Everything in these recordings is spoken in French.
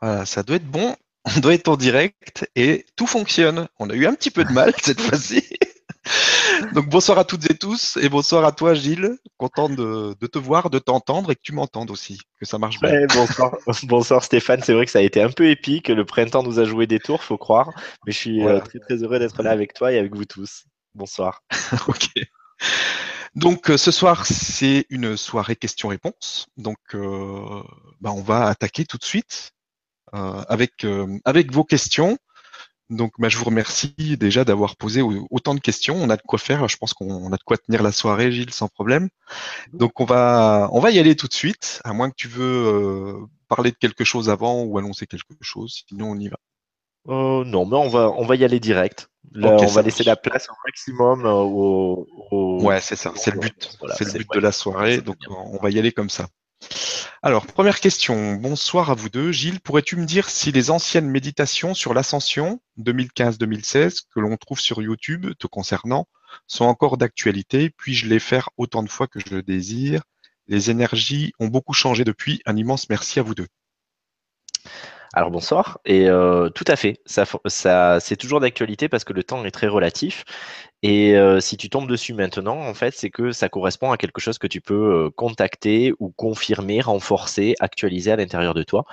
Voilà, ça doit être bon. On doit être en direct et tout fonctionne. On a eu un petit peu de mal cette fois-ci. Donc bonsoir à toutes et tous et bonsoir à toi Gilles. Content de, te voir, de t'entendre et que tu m'entendes aussi, que ça marche bien. bonsoir, bonsoir Stéphane. C'est vrai que ça a été un peu épique. Le printemps nous a joué des tours, faut croire. Mais je suis euh, très très heureux d'être là avec toi et avec vous tous. Bonsoir. ok. Donc euh, ce soir, c'est une soirée questions-réponses. Donc euh, bah, on va attaquer tout de suite avec, avec vos questions. Donc bah, je vous remercie déjà d'avoir posé autant de questions. On a de quoi faire. Je pense qu'on a de quoi tenir la soirée, Gilles, sans problème. Donc on va, on va y aller tout de suite, à moins que tu veux parler de quelque chose avant ou annoncer quelque chose. Sinon, on y va. non, mais on va, on va y aller direct on va laisser la place au maximum euh, au. Ouais, c'est ça, c'est le but. c'est le but de la soirée, donc on va y aller comme ça. Alors, première question. Bonsoir à vous deux. Gilles, pourrais-tu me dire si les anciennes méditations sur l'ascension 2015-2016 que l'on trouve sur YouTube te concernant sont encore d'actualité? Puis-je les faire autant de fois que je le désire? Les énergies ont beaucoup changé depuis. Un immense merci à vous deux. Alors bonsoir. Et euh, tout à fait, ça, c'est toujours d'actualité parce que le temps est très relatif. Et euh, si tu tombes dessus maintenant, en fait, c'est que ça correspond à quelque chose que tu peux euh, contacter ou confirmer, renforcer, actualiser à l'intérieur de toi.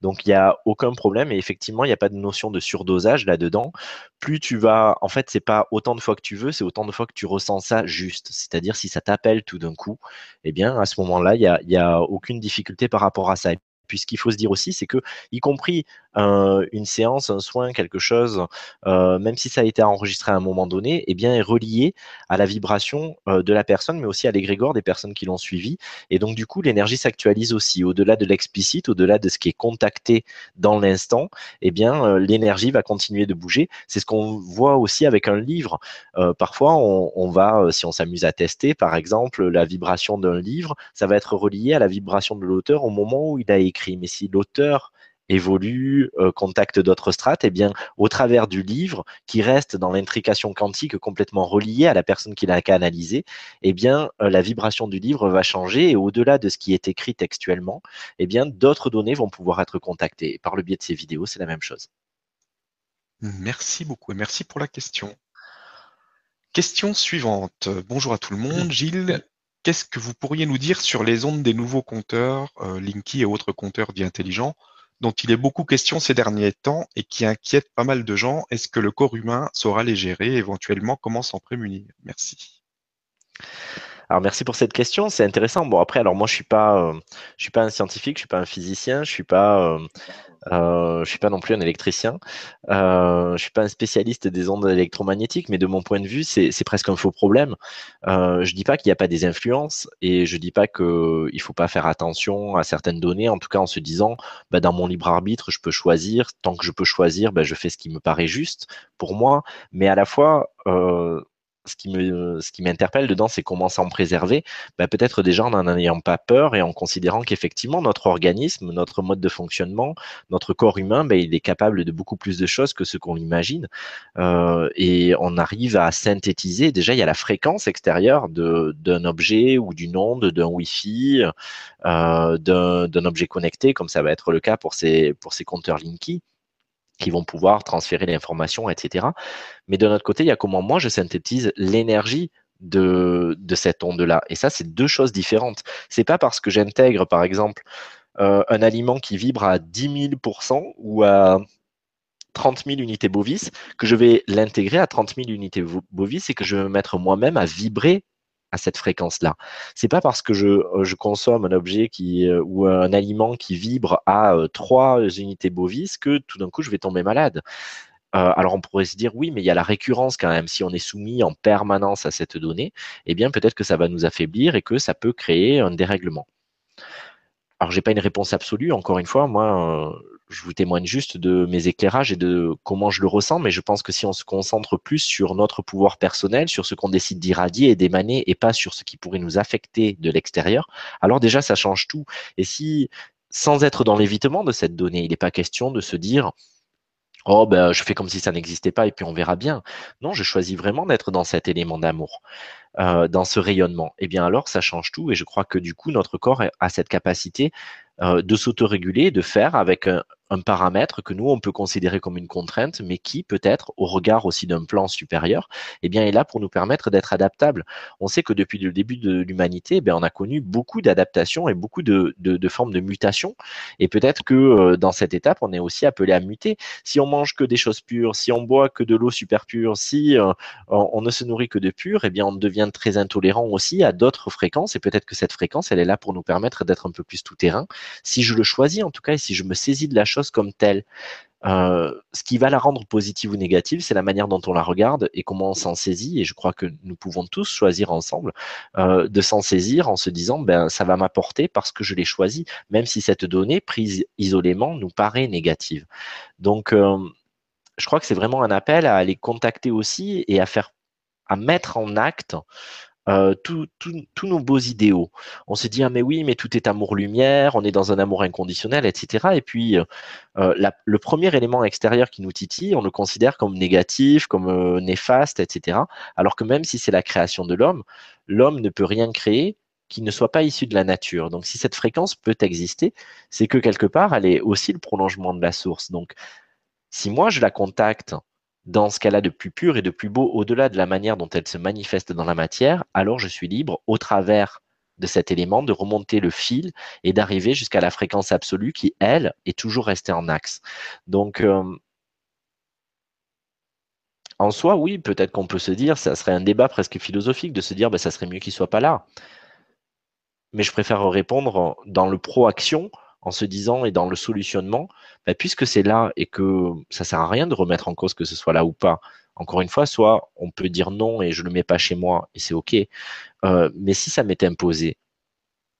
Donc il n'y a aucun problème. Et effectivement, il n'y a pas de notion de surdosage là-dedans. Plus tu vas, en fait, c'est pas autant de fois que tu veux, c'est autant de fois que tu ressens ça juste. C'est-à-dire si ça t'appelle tout d'un coup, eh bien à ce moment-là, il n'y y a aucune difficulté par rapport à ça. Puis ce qu'il faut se dire aussi, c'est que, y compris euh, une séance, un soin, quelque chose, euh, même si ça a été enregistré à un moment donné, eh bien, est relié à la vibration euh, de la personne, mais aussi à l'égrégore des personnes qui l'ont suivi. Et donc, du coup, l'énergie s'actualise aussi. Au-delà de l'explicite, au-delà de ce qui est contacté dans l'instant, eh bien, l'énergie va continuer de bouger. C'est ce qu'on voit aussi avec un livre. parfois, on va, si on s'amuse à tester, par exemple, la vibration d'un livre, ça va être relié à la vibration de l'auteur au moment où il a écrit mais si l'auteur évolue, euh, contacte d'autres strates, eh bien, au travers du livre, qui reste dans l'intrication quantique complètement reliée à la personne qui l'a canalisé, eh bien, euh, la vibration du livre va changer et au-delà de ce qui est écrit textuellement, eh bien, d'autres données vont pouvoir être contactées. par le biais de ces vidéos, c'est la même chose. Merci beaucoup et merci pour la question. Question suivante. Bonjour à tout le monde. Gilles, Qu'est-ce que vous pourriez nous dire sur les ondes des nouveaux compteurs, euh, Linky et autres compteurs dits intelligents, dont il est beaucoup question ces derniers temps et qui inquiètent pas mal de gens Est-ce que le corps humain saura les gérer Éventuellement, comment s'en prémunir? Merci. Alors merci pour cette question, c'est intéressant. Bon après, alors moi je suis pas, euh, je suis pas un scientifique, je suis pas un physicien, je suis pas, euh, euh, je suis pas non plus un électricien, euh, je suis pas un spécialiste des ondes électromagnétiques, mais de mon point de vue, c'est presque un faux problème. Euh, je dis pas qu'il n'y a pas des influences et je dis pas que il faut pas faire attention à certaines données. En tout cas, en se disant, bah, dans mon libre arbitre, je peux choisir. Tant que je peux choisir, bah, je fais ce qui me paraît juste pour moi. Mais à la fois, ce qui me, ce qui m'interpelle dedans, c'est comment s'en préserver. Bah, peut-être déjà en n'en ayant pas peur et en considérant qu'effectivement notre organisme, notre mode de fonctionnement, notre corps humain, bah, il est capable de beaucoup plus de choses que ce qu'on imagine. Euh, et on arrive à synthétiser. Déjà, il y a la fréquence extérieure d'un objet ou d'une onde, d'un Wi-Fi, euh, d'un, d'un objet connecté, comme ça va être le cas pour ces, pour ces compteurs Linky qui vont pouvoir transférer l'information, etc. Mais de notre côté, il y a comment moi je synthétise l'énergie de, cette onde-là. Et ça, c'est deux choses différentes. C'est pas parce que j'intègre, par exemple, euh, un aliment qui vibre à 10 000% ou à 30 000 unités bovis, que je vais l'intégrer à 30 000 unités bovis et que je vais me mettre moi-même à vibrer à cette fréquence-là. C'est pas parce que je, euh, consomme un objet qui euh, ou un aliment qui vibre à 3 euh, unités bovis que tout d'un coup je vais tomber malade. alors on pourrait se dire oui, mais il y a la récurrence quand même. Si on est soumis en permanence à cette donnée, eh bien peut-être que ça va nous affaiblir et que ça peut créer un dérèglement. Alors j'ai pas une réponse absolue. Encore une fois, moi, je vous témoigne juste de mes éclairages et de comment je le ressens, mais je pense que si on se concentre plus sur notre pouvoir personnel, sur ce qu'on décide d'irradier et d'émaner, et pas sur ce qui pourrait nous affecter de l'extérieur, alors déjà ça change tout. Et si, sans être dans l'évitement de cette donnée, il n'est pas question de se dire Oh, ben, je fais comme si ça n'existait pas et puis on verra bien. Non, je choisis vraiment d'être dans cet élément d'amour, euh, dans ce rayonnement. Et eh bien alors, ça change tout et je crois que du coup, notre corps a cette capacité euh, de s'autoréguler, de faire avec un, un paramètre que nous, on peut considérer comme une contrainte, mais qui peut-être, au regard aussi d'un plan supérieur, eh bien, est là pour nous permettre d'être adaptables. On sait que depuis le début de l'humanité, eh on a connu beaucoup d'adaptations et beaucoup de, de, formes de mutations. Et peut-être que euh, dans cette étape, on est aussi appelé à muter. Si on mange que des choses pures, si on boit que de l'eau super pure, si euh, on ne se nourrit que de pur, eh bien, on devient très intolérant aussi à d'autres fréquences. Et peut-être que cette fréquence, elle est là pour nous permettre d'être un peu plus tout terrain. Si je le choisis, en tout cas, et si je me saisis de la chose comme telle. Euh, ce qui va la rendre positive ou négative, c'est la manière dont on la regarde et comment on s'en saisit. Et je crois que nous pouvons tous choisir ensemble euh, de s'en saisir en se disant, ben, ça va m'apporter parce que je l'ai choisi, même si cette donnée prise isolément nous paraît négative. Donc, euh, je crois que c'est vraiment un appel à aller contacter aussi et à faire, à mettre en acte euh, tous nos beaux idéaux. On se dit ah mais oui mais tout est amour-lumière, on est dans un amour inconditionnel, etc. Et puis euh, euh, le premier élément extérieur qui nous titille, on le considère comme négatif, comme néfaste, etc. Alors que même si c'est la création de l'homme, l'homme ne peut rien créer qui ne soit pas issu de la nature. Donc si cette fréquence peut exister, c'est que quelque part elle est aussi le prolongement de la source. Donc si moi je la contacte dans ce qu'elle a de plus pur et de plus beau au-delà de la manière dont elle se manifeste dans la matière, alors je suis libre au travers de cet élément de remonter le fil et d'arriver jusqu'à la fréquence absolue qui, elle, est toujours restée en axe. Donc, euh, en soi, oui, peut-être qu'on peut se dire, ça serait un débat presque philosophique de se dire, ben, ça serait mieux qu'il soit pas là. Mais je préfère répondre dans le pro-action en se disant et dans le solutionnement, bah, puisque c'est là et que ça sert à rien de remettre en cause que ce soit là ou pas. Encore une fois, soit on peut dire non et je le mets pas chez moi et c'est ok. Euh, mais si ça m'est imposé,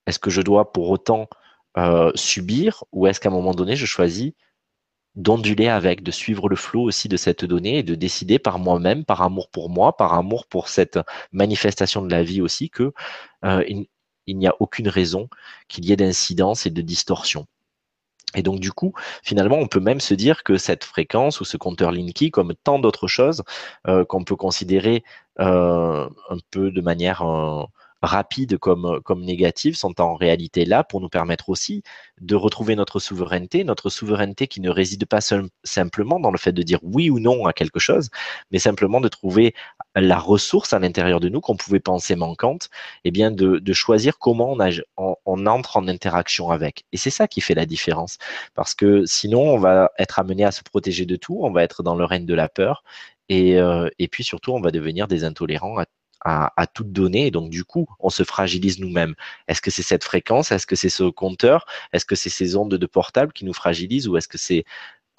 est-ce que je dois pour autant euh, subir ou est-ce qu'à un moment donné je choisis d'onduler avec, de suivre le flot aussi de cette donnée et de décider par moi-même, par amour pour moi, par amour pour cette manifestation de la vie aussi, que euh, n'y a aucune raison qu'il y ait d'incidence et de distorsion. Et donc du coup, finalement, on peut même se dire que cette fréquence ou ce compteur Linky, comme tant d'autres choses euh, qu'on peut considérer euh, un peu de manière euh, rapides comme, comme négatives sont en réalité là pour nous permettre aussi de retrouver notre souveraineté, notre souveraineté qui ne réside pas simplement dans le fait de dire oui ou non à quelque chose, mais simplement de trouver la ressource à l'intérieur de nous qu'on pouvait penser manquante, et eh bien de, choisir comment on, on, entre en interaction avec. Et c'est ça qui fait la différence, parce que sinon on va être amené à se protéger de tout, on va être dans le règne de la peur, et, euh, et puis surtout on va devenir des intolérants à à, à toute donnée. Et donc, du coup, on se fragilise nous-mêmes. Est-ce que c'est cette fréquence? Est-ce que c'est ce compteur? Est-ce que c'est ces ondes de portable qui nous fragilisent? Ou est-ce que c'est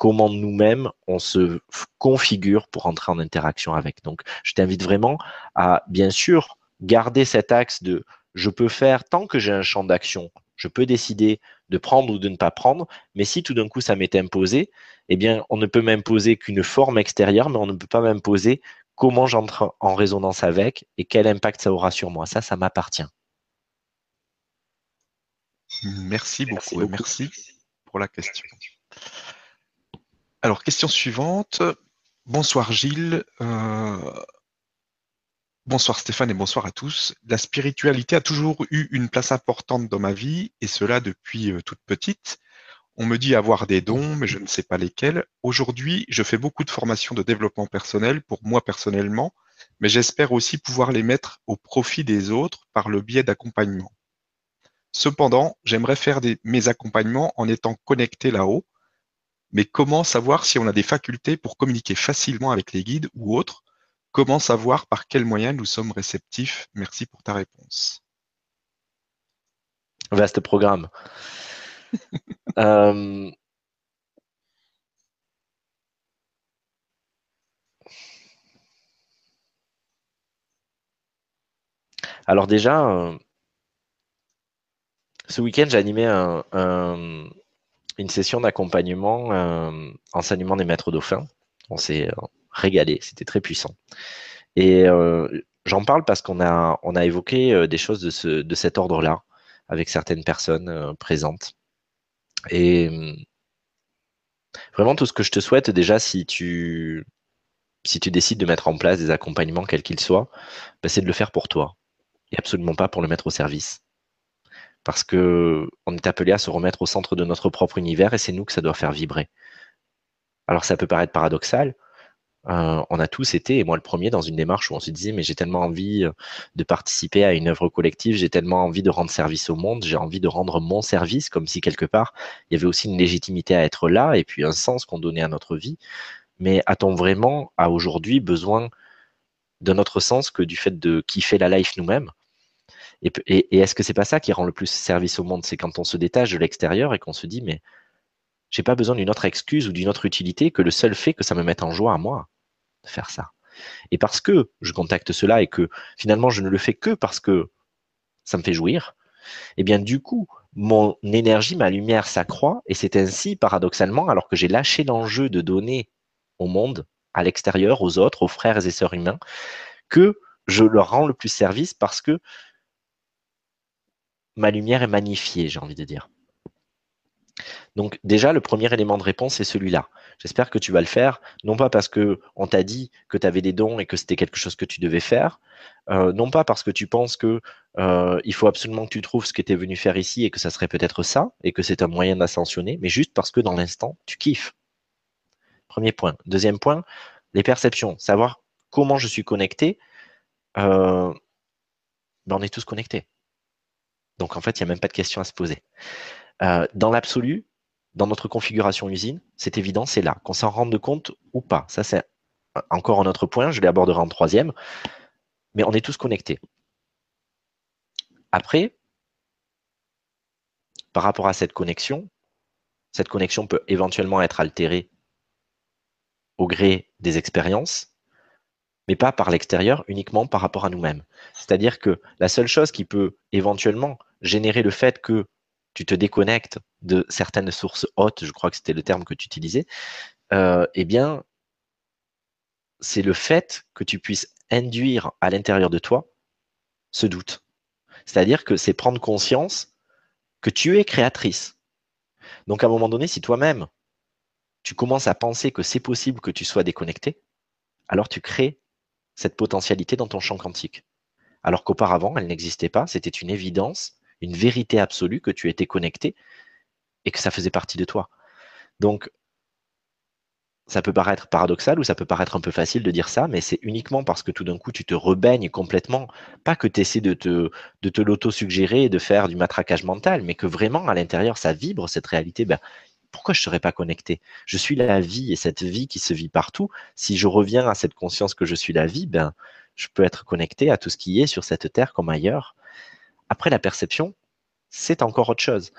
comment nous-mêmes on se configure pour entrer en interaction avec Donc, je t'invite vraiment à, bien sûr, garder cet axe de je peux faire tant que j'ai un champ d'action. Je peux décider de prendre ou de ne pas prendre, mais si tout d'un coup ça m'est imposé, eh bien, on ne peut m'imposer qu'une forme extérieure, mais on ne peut pas m'imposer comment j'entre en résonance avec et quel impact ça aura sur moi. Ça, ça m'appartient. Merci beaucoup et merci pour la question. Alors, question suivante. Bonsoir Gilles. Euh, bonsoir Stéphane et bonsoir à tous. La spiritualité a toujours eu une place importante dans ma vie et cela depuis euh, toute petite. On me dit avoir des dons, mais je ne sais pas lesquels. Aujourd'hui, je fais beaucoup de formations de développement personnel pour moi personnellement, mais j'espère aussi pouvoir les mettre au profit des autres par le biais d'accompagnement. Cependant, j'aimerais faire mes accompagnements en étant connecté là-haut, mais comment savoir si on a des facultés pour communiquer facilement avec les guides ou autres? Comment savoir par quels moyens nous sommes réceptifs? Merci pour ta réponse. Vaste programme. Euh, alors déjà, euh, ce week-end, j'ai animé une session d'accompagnement, euh, enseignement des maîtres dauphins. On s'est régalé, c'était très puissant. Et j'en parle parce qu'on a, évoqué des choses de, ce, de cet ordre-là avec certaines personnes présentes. Et vraiment, tout ce que je te souhaite, déjà, si tu, si tu décides de mettre en place des accompagnements, quels qu'ils soient, bah, c'est de le faire pour toi et absolument pas pour le mettre au service. Parce que on est appelé à se remettre au centre de notre propre univers et c'est nous que ça doit faire vibrer. Alors ça peut paraître paradoxal, euh, on a tous été, et moi le premier, dans une démarche où on se disait, mais j'ai tellement envie euh, de participer à une œuvre collective, j'ai tellement envie de rendre service au monde, j'ai envie de rendre mon service, comme si quelque part, il y avait aussi une légitimité à être là, et puis un sens qu'on donnait à notre vie. Mais a-t-on vraiment, à aujourd'hui, besoin de notre sens que du fait de kiffer la life nous-mêmes? Et, est-ce que c'est pas ça qui rend le plus service au monde? C'est quand on se détache de l'extérieur et qu'on se dit, mais j'ai pas besoin d'une autre excuse ou d'une autre utilité que le seul fait que ça me mette en joie à moi de faire ça. Et parce que je contacte cela et que finalement je ne le fais que parce que ça me fait jouir, eh bien du coup, mon énergie, ma lumière s'accroît et c'est ainsi, paradoxalement, alors que j'ai lâché l'enjeu de donner au monde, à l'extérieur, aux autres, aux frères et sœurs humains, que je leur rends le plus service parce que ma lumière est magnifiée, j'ai envie de dire. Donc déjà, le premier élément de réponse est celui-là. J'espère que tu vas le faire, non pas parce que on t'a dit que tu avais des dons et que c'était quelque chose que tu devais faire, euh, non pas parce que tu penses que euh, faut absolument que tu trouves ce que tu es venu faire ici et que ça serait peut-être ça et que c'est un moyen d'ascensionner, mais juste parce que dans l'instant, tu kiffes. Premier point. Deuxième point, les perceptions, savoir comment je suis connecté. Euh, ben on est tous connectés. Donc en fait, il n'y a même pas de question à se poser. Euh, dans l'absolu, dans notre configuration usine, c'est évident, c'est là. Qu'on s'en rende compte ou pas. Ça, c'est encore un autre point, je l'aborderai en troisième. Mais on est tous connectés. Après, par rapport à cette connexion, cette connexion peut éventuellement être altérée au gré des expériences, mais pas par l'extérieur, uniquement par rapport à nous-mêmes. C'est-à-dire que la seule chose qui peut éventuellement générer le fait que tu te déconnectes de certaines sources hautes, je crois que c'était le terme que tu utilisais, euh, eh bien, c'est le fait que tu puisses induire à l'intérieur de toi ce doute. C'est-à-dire que c'est prendre conscience que tu es créatrice. Donc à un moment donné, si toi-même, tu commences à penser que c'est possible que tu sois déconnecté, alors tu crées cette potentialité dans ton champ quantique. Alors qu'auparavant, elle n'existait pas, c'était une évidence, une vérité absolue que tu étais connecté et que ça faisait partie de toi. Donc, ça peut paraître paradoxal ou ça peut paraître un peu facile de dire ça, mais c'est uniquement parce que tout d'un coup tu te rebaignes complètement, pas que tu essaies de te, de te l'auto-suggérer et de faire du matraquage mental, mais que vraiment à l'intérieur ça vibre cette réalité. Ben, pourquoi je ne serais pas connecté? Je suis la vie et cette vie qui se vit partout. Si je reviens à cette conscience que je suis la vie, ben, je peux être connecté à tout ce qui est sur cette terre comme ailleurs. Après, la perception, c'est encore autre chose.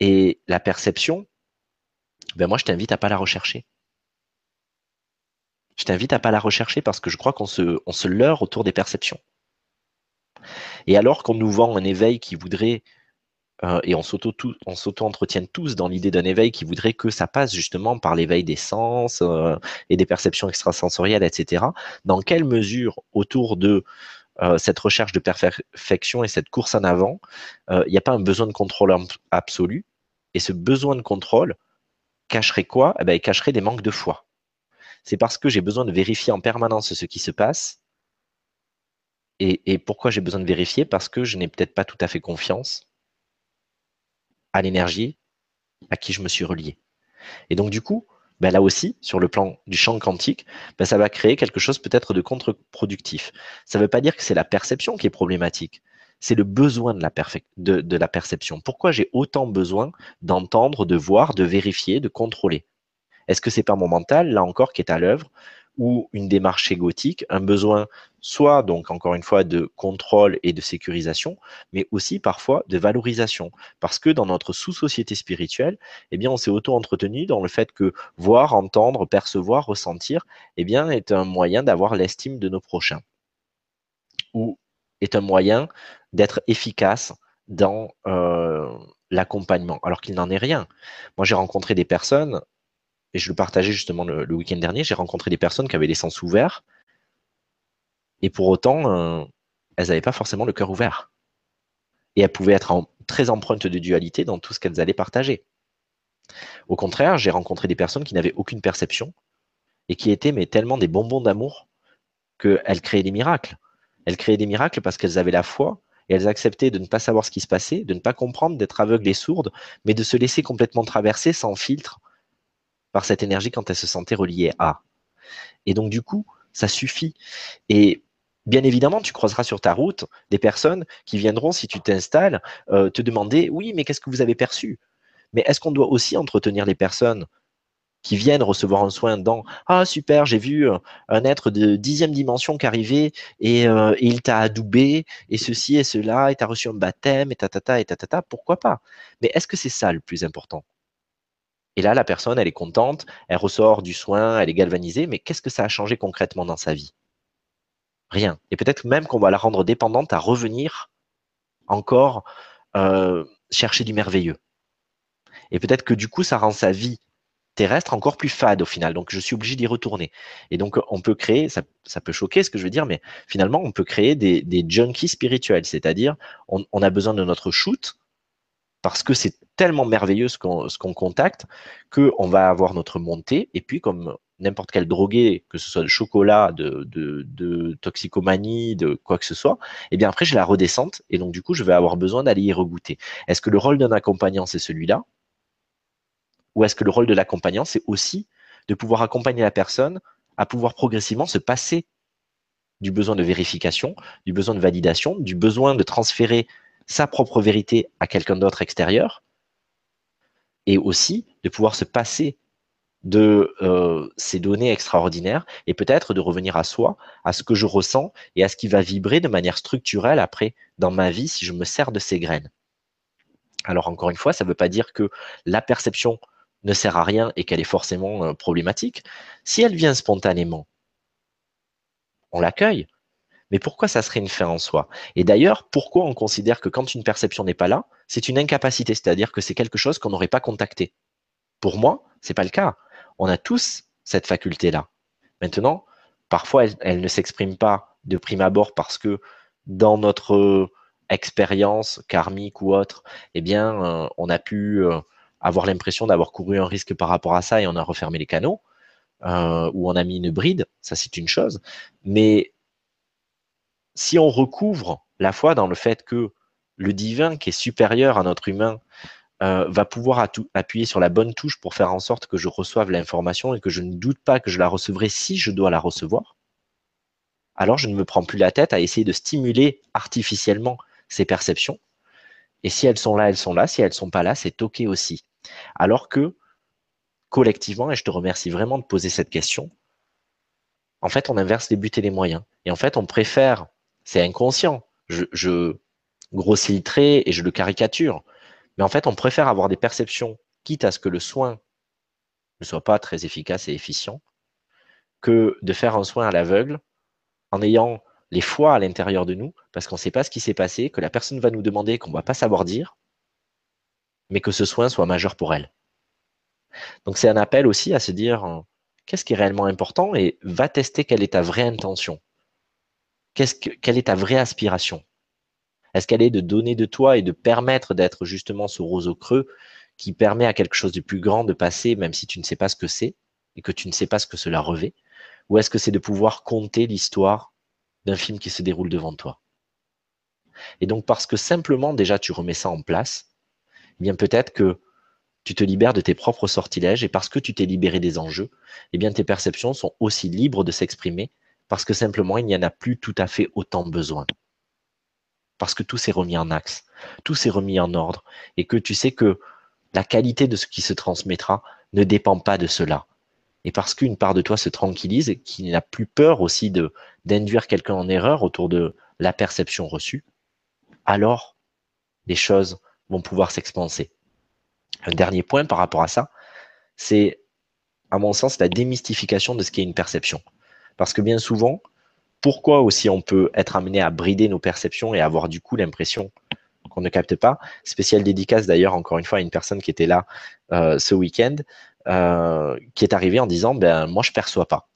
Et la perception, ben moi, je t'invite à pas la rechercher. Je t'invite à pas la rechercher parce que je crois qu'on se, se leurre autour des perceptions. Et alors qu'on nous vend un éveil qui voudrait, euh, et on s'auto-entretienne tous dans l'idée d'un éveil qui voudrait que ça passe justement par l'éveil des sens euh, et des perceptions extrasensorielles, etc. Dans quelle mesure autour de euh, cette recherche de perfection et cette course en avant, il n'y a pas un besoin de contrôle absolu? Et ce besoin de contrôle cacherait quoi? Eh ben, Il cacherait des manques de foi. C'est parce que j'ai besoin de vérifier en permanence ce qui se passe. Et pourquoi j'ai besoin de vérifier? Parce que je n'ai peut-être pas tout à fait confiance à l'énergie à qui je me suis relié. Et donc du coup, ben là aussi, sur le plan du champ quantique, ben ça va créer quelque chose peut-être de contre-productif. Ça ne veut pas dire que c'est la perception qui est problématique, c'est le besoin de la, de la perception. Pourquoi j'ai autant besoin d'entendre, de voir, de vérifier, de contrôler? Est-ce que c'est pas mon mental, là encore, qui est à l'œuvre? Ou une démarche égotique, un besoin soit donc encore une fois de contrôle et de sécurisation, mais aussi parfois de valorisation, parce que dans notre sous-société spirituelle, eh bien on s'est auto-entretenu dans le fait que voir, entendre, percevoir, ressentir, eh bien est un moyen d'avoir l'estime de nos prochains, ou est un moyen d'être efficace dans euh, l'accompagnement, alors qu'il n'en est rien. Moi j'ai rencontré des personnes et je le partageais justement le, week-end dernier, j'ai rencontré des personnes qui avaient les sens ouverts, et pour autant, euh, elles n'avaient pas forcément le cœur ouvert. Et elles pouvaient être très empreintes de dualité dans tout ce qu'elles allaient partager. Au contraire, j'ai rencontré des personnes qui n'avaient aucune perception et qui étaient tellement des bonbons d'amour qu'elles créaient des miracles. Elles créaient des miracles parce qu'elles avaient la foi et elles acceptaient de ne pas savoir ce qui se passait, de ne pas comprendre, d'être aveugles et sourdes, mais de se laisser complètement traverser sans filtre par cette énergie quand elles se sentaient reliées à. Et donc du coup, ça suffit. Et bien évidemment, tu croiseras sur ta route des personnes qui viendront, si tu t'installes, euh, te demander, oui, mais qu'est-ce que vous avez perçu? Mais est-ce qu'on doit aussi entretenir les personnes qui viennent recevoir un soin dans Ah super, j'ai vu euh, un être de dixième dimension qui arrivait et, euh, et il t'a adoubé et ceci et cela et t'as reçu un baptême et tatata et tatata, pourquoi pas? Mais est-ce que c'est ça le plus important? Et là, la personne, elle est contente, elle ressort du soin, elle est galvanisée, mais qu'est-ce que ça a changé concrètement dans sa vie? Rien. Et peut-être même qu'on va la rendre dépendante à revenir encore euh, chercher du merveilleux. Et peut-être que du coup, ça rend sa vie terrestre encore plus fade au final. Donc, je suis obligé d'y retourner. Et donc, on peut créer, ça, peut choquer ce que je veux dire, mais finalement, on peut créer des, junkies spirituels. C'est-à-dire, on, a besoin de notre shoot parce que c'est tellement merveilleux ce qu'on contacte qu'on va avoir notre montée. Et puis, comme n'importe quel drogué, que ce soit de chocolat, de, toxicomanie, de quoi que ce soit, et eh bien après, j'ai la redescente. Et donc, du coup, je vais avoir besoin d'aller y regoûter. Est-ce que le rôle d'un accompagnant, c'est celui-là? Ou est-ce que le rôle de l'accompagnant, c'est aussi de pouvoir accompagner la personne à pouvoir progressivement se passer du besoin de vérification, du besoin de validation, du besoin de transférer sa propre vérité à quelqu'un d'autre extérieur, et aussi de pouvoir se passer de euh, ces données extraordinaires et peut-être de revenir à soi, à ce que je ressens et à ce qui va vibrer de manière structurelle après dans ma vie si je me sers de ces graines. Alors encore une fois, ça ne veut pas dire que la perception ne sert à rien et qu'elle est forcément euh, problématique, si elle vient spontanément, on l'accueille. Mais pourquoi ça serait une fin en soi? Et d'ailleurs, pourquoi on considère que quand une perception n'est pas là, c'est une incapacité, c'est-à-dire que c'est quelque chose qu'on n'aurait pas contacté Pour moi, c'est pas le cas. On a tous cette faculté-là. Maintenant, parfois, elle, ne s'exprime pas de prime abord parce que dans notre expérience karmique ou autre, eh bien, euh, on a pu euh, avoir l'impression d'avoir couru un risque par rapport à ça et on a refermé les canaux, euh, ou on a mis une bride, ça c'est une chose. Mais si on recouvre la foi dans le fait que le divin, qui est supérieur à notre humain, euh, va pouvoir appuyer sur la bonne touche pour faire en sorte que je reçoive l'information et que je ne doute pas que je la recevrai si je dois la recevoir, alors je ne me prends plus la tête à essayer de stimuler artificiellement ces perceptions. Et si elles sont là, elles sont là. Si elles ne sont pas là, c'est OK aussi. Alors que collectivement, et je te remercie vraiment de poser cette question, en fait, on inverse les buts et les moyens. Et en fait, on préfère, c'est inconscient, je, grossis le trait et je le caricature, mais en fait, on préfère avoir des perceptions, quitte à ce que le soin ne soit pas très efficace et efficient, que de faire un soin à l'aveugle en ayant les fois à l'intérieur de nous, parce qu'on ne sait pas ce qui s'est passé, que la personne va nous demander, qu'on ne va pas savoir dire, mais que ce soin soit majeur pour elle. Donc c'est un appel aussi à se dire euh, qu'est-ce qui est réellement important et va tester quelle est ta vraie intention. Quelle est ta vraie aspiration? Est-ce qu'elle est de donner de toi et de permettre d'être justement ce roseau creux qui permet à quelque chose de plus grand de passer même si tu ne sais pas ce que c'est et que tu ne sais pas ce que cela revêt? Ou est-ce que c'est de pouvoir compter l'histoire d'un film qui se déroule devant toi? Et donc parce que simplement déjà tu remets ça en place, eh bien peut-être que tu te libères de tes propres sortilèges et parce que tu t'es libéré des enjeux, eh bien tes perceptions sont aussi libres de s'exprimer parce que simplement il n'y en a plus tout à fait autant besoin. Parce que tout s'est remis en axe, tout s'est remis en ordre et que tu sais que la qualité de ce qui se transmettra ne dépend pas de cela. Et parce qu'une part de toi se tranquillise et qu'il n'a plus peur aussi d'induire quelqu'un en erreur autour de la perception reçue, alors les choses vont pouvoir s'expanser. Un dernier point par rapport à ça, c'est, à mon sens, la démystification de ce qu'est une perception. Parce que bien souvent, pourquoi aussi on peut être amené à brider nos perceptions et avoir du coup l'impression qu'on ne capte pas? Spécial dédicace d'ailleurs, encore une fois, à une personne qui était là euh, ce week-end, euh, qui est arrivée en disant, ben moi je perçois pas.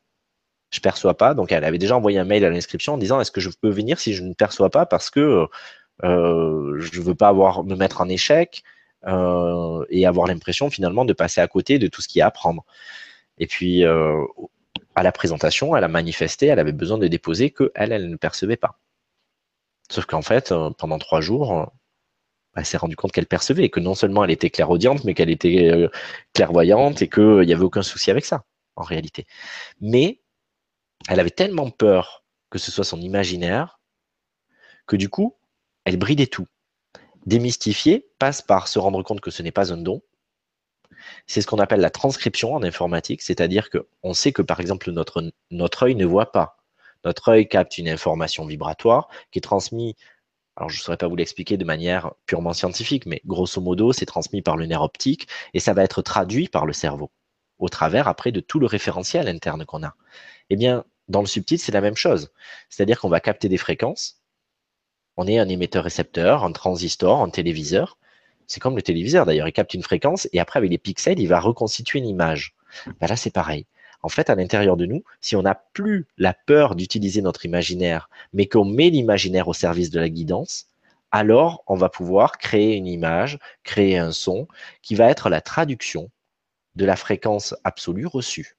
Je perçois pas. Donc elle avait déjà envoyé un mail à l'inscription en disant, est-ce que je peux venir si je ne perçois pas parce que euh, je veux pas avoir me mettre en échec et avoir l'impression finalement de passer à côté de tout ce qu'il y a à apprendre. Et puis à la présentation, elle a manifesté, elle avait besoin de déposer que elle, elle ne percevait pas. Sauf qu'en fait, euh, pendant trois jours, euh, elle s'est rendue compte qu'elle percevait, que non seulement elle était clairaudiente, mais qu'elle était euh, clairvoyante et qu'il n'y avait aucun souci avec ça, en réalité. Mais elle avait tellement peur que ce soit son imaginaire que du coup, elle bridait tout. Démystifier passe par se rendre compte que ce n'est pas un don. C'est ce qu'on appelle la transcription en informatique, c'est-à-dire qu'on sait que par exemple notre, notre œil ne voit pas. Notre œil capte une information vibratoire qui est transmise, alors je ne saurais pas vous l'expliquer de manière purement scientifique, mais grosso modo, c'est transmis par le nerf optique et ça va être traduit par le cerveau au travers après de tout le référentiel interne qu'on a. Eh bien, dans le subtil, c'est la même chose. C'est-à-dire qu'on va capter des fréquences. On est un émetteur-récepteur, un transistor, un téléviseur. C'est comme le téléviseur d'ailleurs, il capte une fréquence et après avec les pixels, il va reconstituer une image. Ben là, c'est pareil. En fait, à l'intérieur de nous, si on n'a plus la peur d'utiliser notre imaginaire, mais qu'on met l'imaginaire au service de la guidance, alors on va pouvoir créer une image, créer un son qui va être la traduction de la fréquence absolue reçue.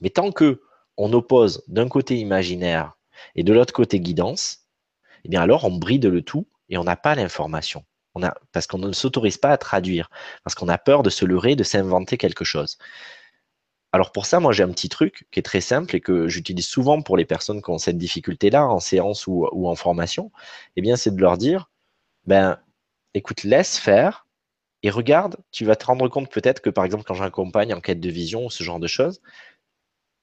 Mais tant que on oppose d'un côté imaginaire et de l'autre côté guidance, eh bien alors on bride le tout et on n'a pas l'information. Parce qu'on ne s'autorise pas à traduire, parce qu'on a peur de se leurrer, de s'inventer quelque chose. Alors pour ça, moi j'ai un petit truc qui est très simple et que j'utilise souvent pour les personnes qui ont cette difficulté-là en séance ou, en formation. Eh bien, c'est de leur dire, ben, écoute, laisse faire et regarde. Tu vas te rendre compte peut-être que par exemple quand j'accompagne en quête de vision ou ce genre de choses,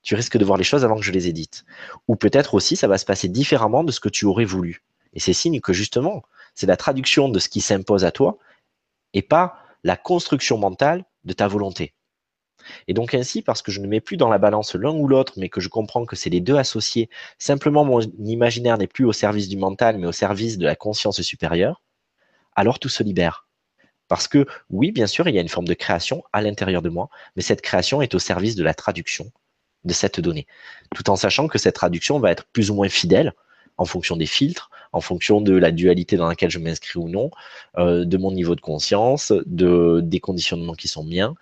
tu risques de voir les choses avant que je les édite. Ou peut-être aussi ça va se passer différemment de ce que tu aurais voulu. Et c'est signe que justement, c'est la traduction de ce qui s'impose à toi et pas la construction mentale de ta volonté. Et donc ainsi, parce que je ne mets plus dans la balance l'un ou l'autre, mais que je comprends que c'est les deux associés, simplement mon imaginaire n'est plus au service du mental, mais au service de la conscience supérieure, alors tout se libère. Parce que oui, bien sûr, il y a une forme de création à l'intérieur de moi, mais cette création est au service de la traduction de cette donnée, tout en sachant que cette traduction va être plus ou moins fidèle en fonction des filtres, en fonction de la dualité dans laquelle je m'inscris ou non, euh, de mon niveau de conscience, de, des conditionnements qui sont miens.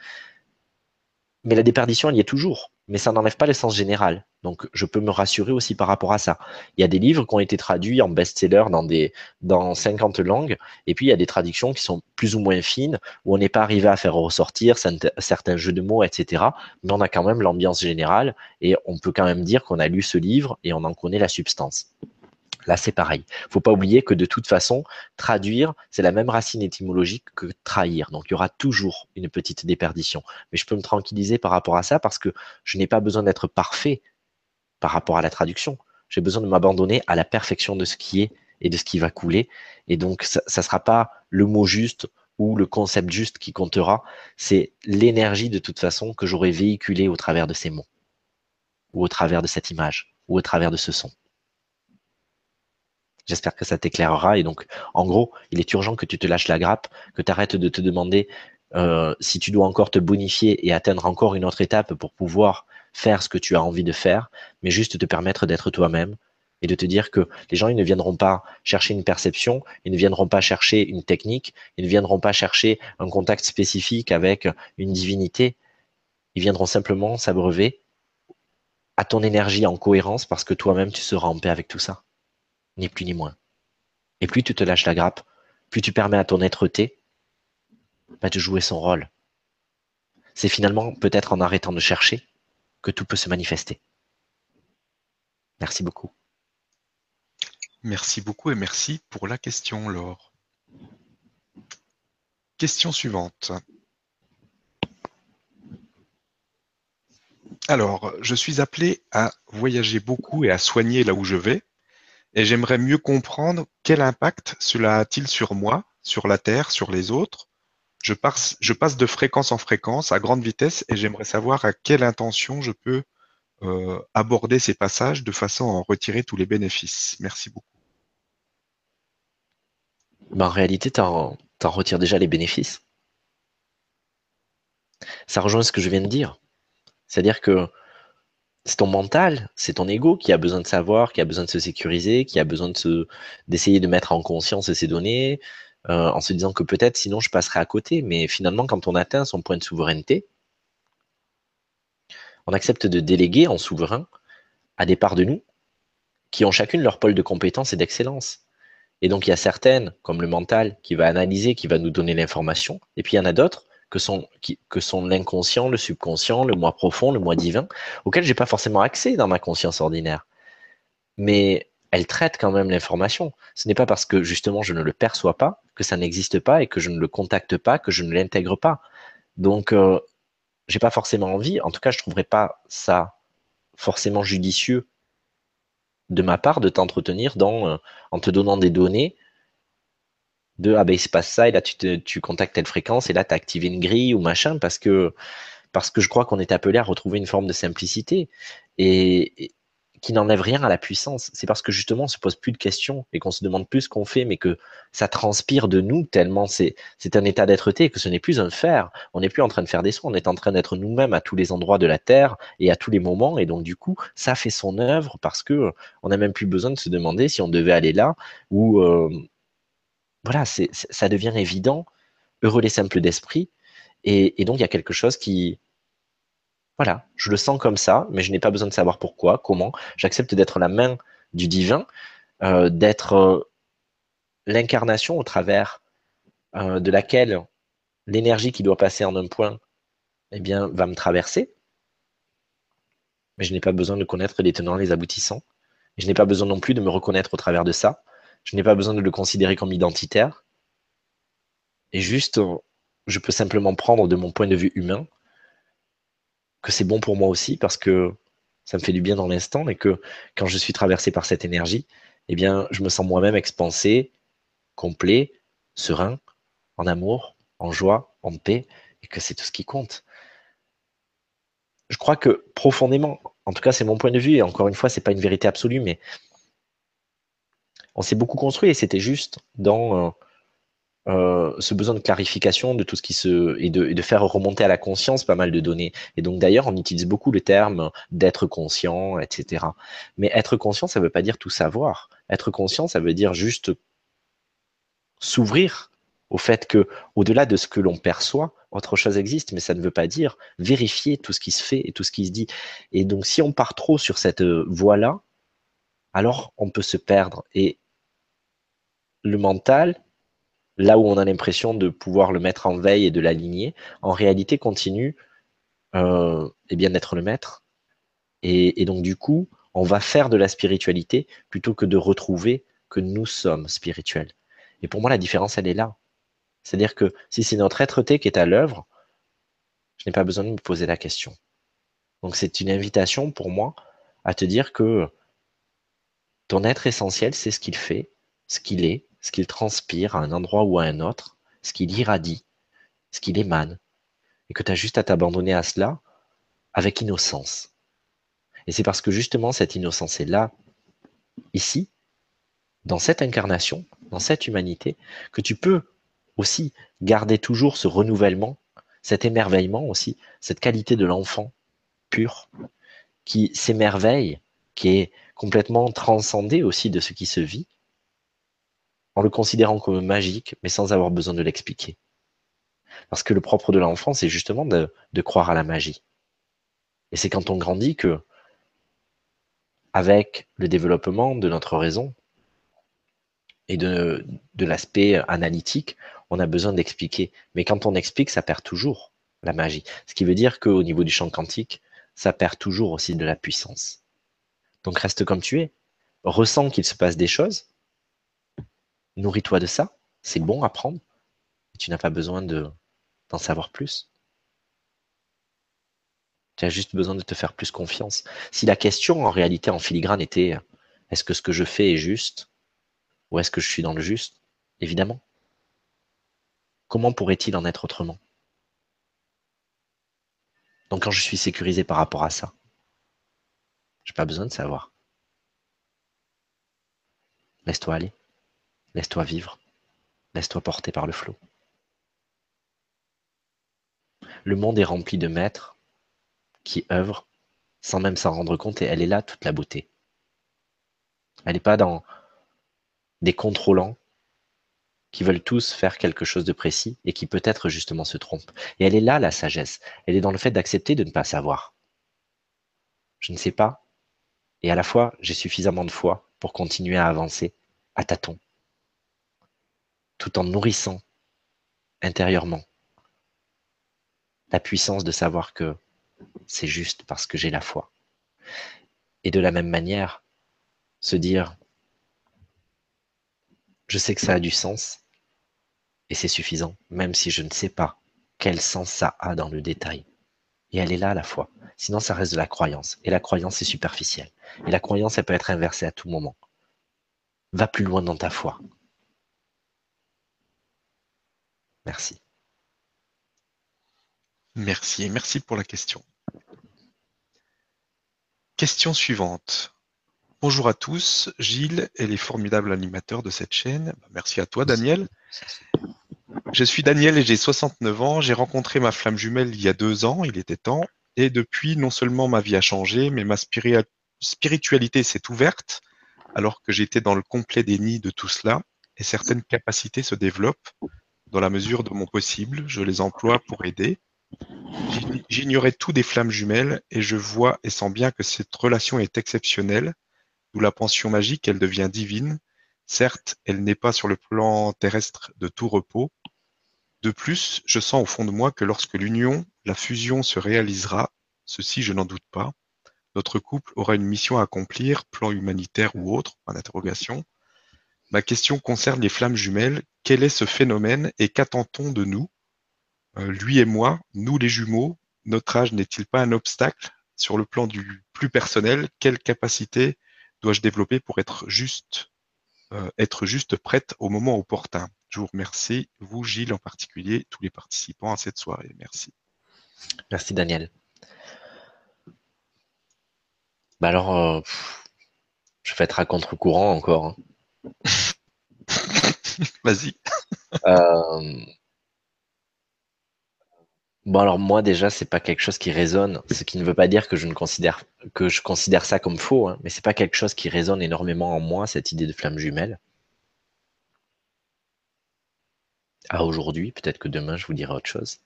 Mais la déperdition, elle y est toujours. Mais ça n'enlève pas l'essence générale. Donc, je peux me rassurer aussi par rapport à ça. Il y a des livres qui ont été traduits en best-seller dans, dans 50 langues. Et puis, il y a des traductions qui sont plus ou moins fines, où on n'est pas arrivé à faire ressortir certains jeux de mots, etc. Mais on a quand même l'ambiance générale. Et on peut quand même dire qu'on a lu ce livre et on en connaît la substance. Là, c'est pareil. Faut pas oublier que de toute façon, traduire, c'est la même racine étymologique que trahir. Donc, il y aura toujours une petite déperdition. Mais je peux me tranquilliser par rapport à ça parce que je n'ai pas besoin d'être parfait par rapport à la traduction. J'ai besoin de m'abandonner à la perfection de ce qui est et de ce qui va couler. Et donc, ça ne sera pas le mot juste ou le concept juste qui comptera. C'est l'énergie de toute façon que j'aurai véhiculée au travers de ces mots ou au travers de cette image ou au travers de ce son. J'espère que ça t'éclairera. Et donc, en gros, il est urgent que tu te lâches la grappe, que tu arrêtes de te demander euh, si tu dois encore te bonifier et atteindre encore une autre étape pour pouvoir faire ce que tu as envie de faire, mais juste te permettre d'être toi-même et de te dire que les gens, ils ne viendront pas chercher une perception, ils ne viendront pas chercher une technique, ils ne viendront pas chercher un contact spécifique avec une divinité, ils viendront simplement s'abreuver à ton énergie en cohérence parce que toi-même, tu seras en paix avec tout ça ni plus ni moins. Et plus tu te lâches la grappe, plus tu permets à ton être-té bah, de jouer son rôle. C'est finalement peut-être en arrêtant de chercher que tout peut se manifester. Merci beaucoup. Merci beaucoup et merci pour la question, Laure. Question suivante. Alors, je suis appelé à voyager beaucoup et à soigner là où je vais et j'aimerais mieux comprendre quel impact cela a-t-il sur moi, sur la Terre, sur les autres. Je passe, de fréquence en fréquence à grande vitesse et j'aimerais savoir à quelle intention je peux euh, aborder ces passages de façon à en retirer tous les bénéfices. Merci beaucoup. Ben, en réalité, tu en retires déjà les bénéfices. Ça rejoint ce que je viens de dire. C'est-à-dire que c'est ton mental, c'est ton ego qui a besoin de savoir, qui a besoin de se sécuriser, qui a besoin de d'essayer de mettre en conscience ces données, euh, en se disant que peut-être sinon je passerai à côté. Mais finalement, quand on atteint son point de souveraineté, on accepte de déléguer en souverain à des parts de nous qui ont chacune leur pôle de compétence et d'excellence. Et donc, il y a certaines, comme le mental, qui va analyser, qui va nous donner l'information. Et puis, il y en a d'autres que sont, que sont l'inconscient, le subconscient, le moi profond, le moi divin, auquel j'ai pas forcément accès dans ma conscience ordinaire. Mais elle traite quand même l'information. Ce n'est pas parce que justement je ne le perçois pas que ça n'existe pas et que je ne le contacte pas que je ne l'intègre pas. Donc, euh, j'ai pas forcément envie. En tout cas, je trouverais pas ça forcément judicieux de ma part de t'entretenir euh, en te donnant des données de ah ben il se passe ça et là tu, tu contactes telle fréquence et là tu as activé une grille ou machin parce que parce que je crois qu'on est appelé à retrouver une forme de simplicité et, qui n'enlève rien à la puissance. C'est parce que justement on se pose plus de questions et qu'on se demande plus ce qu'on fait, mais que ça transpire de nous tellement c'est c'est un état d'être et que ce n'est plus un faire. On n'est plus en train de faire des soins, on est en train d'être nous-mêmes à tous les endroits de la terre et à tous les moments. Et donc du coup, ça fait son œuvre parce que on n'a même plus besoin de se demander si on devait aller là ou euh, voilà, ça devient évident. Heureux les simples d'esprit. Et, et donc il y a quelque chose qui voilà, je le sens comme ça, mais je n'ai pas besoin de savoir pourquoi, comment. J'accepte d'être la main du divin, euh, d'être euh, l'incarnation au travers euh, de laquelle l'énergie qui doit passer en un point eh bien, va me traverser. Mais je n'ai pas besoin de connaître les tenants, les aboutissants. je n'ai pas besoin non plus de me reconnaître au travers de ça. Je n'ai pas besoin de le considérer comme identitaire. Et juste, je peux simplement prendre de mon point de vue humain que c'est bon pour moi aussi parce que ça me fait du bien dans l'instant et que quand je suis traversé par cette énergie, eh bien, je me sens moi-même expansé, complet, serein, en amour, en joie, en paix, et que c'est tout ce qui compte. Je crois que profondément, en tout cas c'est mon point de vue, et encore une fois, c'est pas une vérité absolue, mais on s'est beaucoup construit et c'était juste dans euh, euh, ce besoin de clarification de tout ce qui se et de, faire remonter à la conscience pas mal de données. Et donc d'ailleurs, on utilise beaucoup le terme d'être conscient, etc. Mais être conscient, ça ne veut pas dire tout savoir. Être conscient, ça veut dire juste s'ouvrir au fait que, au-delà de ce que l'on perçoit, autre chose existe, mais ça ne veut pas dire vérifier tout ce qui se fait et tout ce qui se dit. Et donc, si on part trop sur cette voie-là, alors on peut se perdre. Et le mental, là où on a l'impression de pouvoir le mettre en veille et de l'aligner, en réalité continue euh, eh bien d'être le maître. Et, et, donc du coup, on va faire de la spiritualité plutôt que de retrouver que nous sommes spirituels. Et pour moi, la différence, elle est là. C'est-à-dire que si c'est notre être-té qui est à l'œuvre, je n'ai pas besoin de me poser la question. Donc c'est une invitation pour moi à te dire que ton être essentiel, c'est ce qu'il fait, ce qu'il est, ce qu'il transpire à un endroit ou à un autre, ce qu'il irradie, ce qu'il émane, et que tu as juste à t'abandonner à cela avec innocence. Et c'est parce que justement cette innocence est là, ici, dans cette incarnation, dans cette humanité, que tu peux aussi garder toujours ce renouvellement, cet émerveillement aussi, cette qualité de l'enfant pur, qui s'émerveille, qui est complètement transcendé aussi de ce qui se vit, en le considérant comme magique, mais sans avoir besoin de l'expliquer. Parce que le propre de l'enfant, c'est justement de, croire à la magie. Et c'est quand on grandit que, avec le développement de notre raison et de, de l'aspect analytique, on a besoin d'expliquer. Mais quand on explique, ça perd toujours la magie. Ce qui veut dire qu'au niveau du champ quantique, ça perd toujours aussi de la puissance. Donc reste comme tu es. Ressens qu'il se passe des choses, Nourris-toi de ça, c'est bon à prendre, et tu n'as pas besoin de, d'en savoir plus. Tu as juste besoin de te faire plus confiance. Si la question en réalité en filigrane était est-ce que ce que je fais est juste ou est-ce que je suis dans le juste Évidemment. Comment pourrait-il en être autrement? Donc quand je suis sécurisé par rapport à ça, je n'ai pas besoin de savoir. Laisse-toi aller. Laisse-toi vivre, laisse-toi porter par le flot. Le monde est rempli de maîtres qui œuvrent sans même s'en rendre compte et elle est là toute la beauté. Elle n'est pas dans des contrôlants qui veulent tous faire quelque chose de précis et qui peut-être justement se trompent. Et elle est là la sagesse. Elle est dans le fait d'accepter de ne pas savoir. Je ne sais pas Et à la fois, j'ai suffisamment de foi pour continuer à avancer à tâtons, tout en nourrissant intérieurement la puissance de savoir que c'est juste parce que j'ai la foi. Et de la même manière, se dire, je sais que ça a du sens et c'est suffisant, même si je ne sais pas quel sens ça a dans le détail. Et elle est là la foi. Sinon, ça reste de la croyance. Et la croyance est superficielle. Et la croyance, elle peut être inversée à tout moment. Va plus loin dans ta foi. Merci. Merci et merci pour la question. Question suivante. Bonjour à tous, Gilles et les formidables animateurs de cette chaîne. Merci à toi, Daniel. Je suis Daniel et j'ai 69 ans. J'ai rencontré ma flamme jumelle il y a deux ans, il était temps. Et depuis, non seulement ma vie a changé, mais ma spiritualité s'est ouverte alors que j'étais dans le complet déni de tout cela. Et certaines capacités se développent dans la mesure de mon possible. Je les emploie pour aider. J'ignorais tout des flammes jumelles et je vois et sens bien que cette relation est exceptionnelle. D'où la pension magique, elle devient divine. Certes, elle n'est pas sur le plan terrestre de tout repos, de plus, je sens au fond de moi que lorsque l'union, la fusion se réalisera, ceci je n'en doute pas, notre couple aura une mission à accomplir, plan humanitaire ou autre, en interrogation. Ma question concerne les flammes jumelles. Quel est ce phénomène et qu'attend-on de nous? Euh, Lui et moi, nous les jumeaux, notre âge n'est-il pas un obstacle? Sur le plan du plus personnel Quelle capacité dois-je développer pour être juste, euh, être juste prête au moment opportun? Je vous remercie, vous, Gilles en particulier, tous les participants à cette soirée. Merci. Merci, Daniel. Bah alors, euh, je vais être à contre-courant encore. Hein. Vas-y. Euh, bon alors moi déjà c'est pas quelque chose qui résonne, ce qui ne veut pas dire que je considère que je considère ça comme faux, hein, mais c'est pas quelque chose qui résonne énormément en moi cette idée de flamme jumelle. à aujourd'hui. Peut-être que demain, je vous dirai autre chose.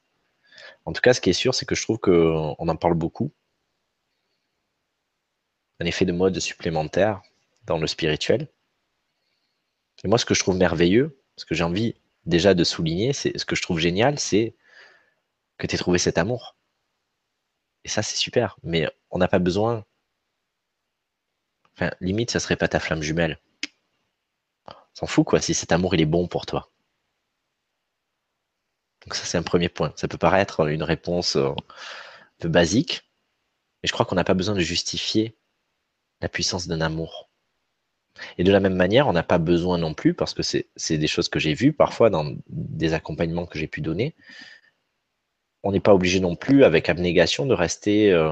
En tout cas, ce qui est sûr, c'est que je trouve qu'on en parle beaucoup. Un effet de mode supplémentaire dans le spirituel. Et moi, ce que je trouve merveilleux, ce que j'ai envie déjà de souligner, c'est ce que je trouve génial, c'est que tu aies trouvé cet amour. Et ça, c'est super. Mais on n'a pas besoin. Enfin, limite, ça serait pas ta flamme jumelle. S'en fout, quoi, si cet amour, il est bon pour toi. Donc ça, c'est un premier point. Ça peut paraître une réponse euh, un peu basique, mais je crois qu'on n'a pas besoin de justifier la puissance d'un amour. Et de la même manière, on n'a pas besoin non plus, parce que c'est des choses que j'ai vues parfois dans des accompagnements que j'ai pu donner, on n'est pas obligé non plus, avec abnégation, de rester euh,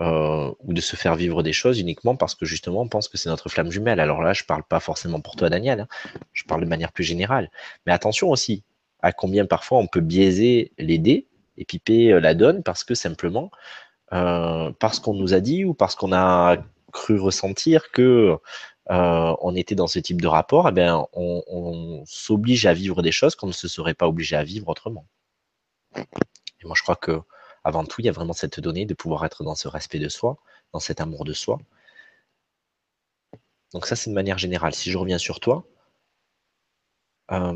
euh, ou de se faire vivre des choses uniquement parce que justement on pense que c'est notre flamme jumelle. Alors là, je ne parle pas forcément pour toi, Daniel, hein. je parle de manière plus générale. Mais attention aussi, à combien parfois on peut biaiser les dés et piper euh, la donne parce que simplement, parce qu'on nous a dit ou parce qu'on a cru ressentir que euh, on était dans ce type de rapport, eh bien, on, s'oblige à vivre des choses qu'on ne se serait pas obligé à vivre autrement. Et moi, je crois que avant tout, il y a vraiment cette donnée de pouvoir être dans ce respect de soi, dans cet amour de soi. Donc ça, c'est de manière générale. Si je reviens sur toi, bah,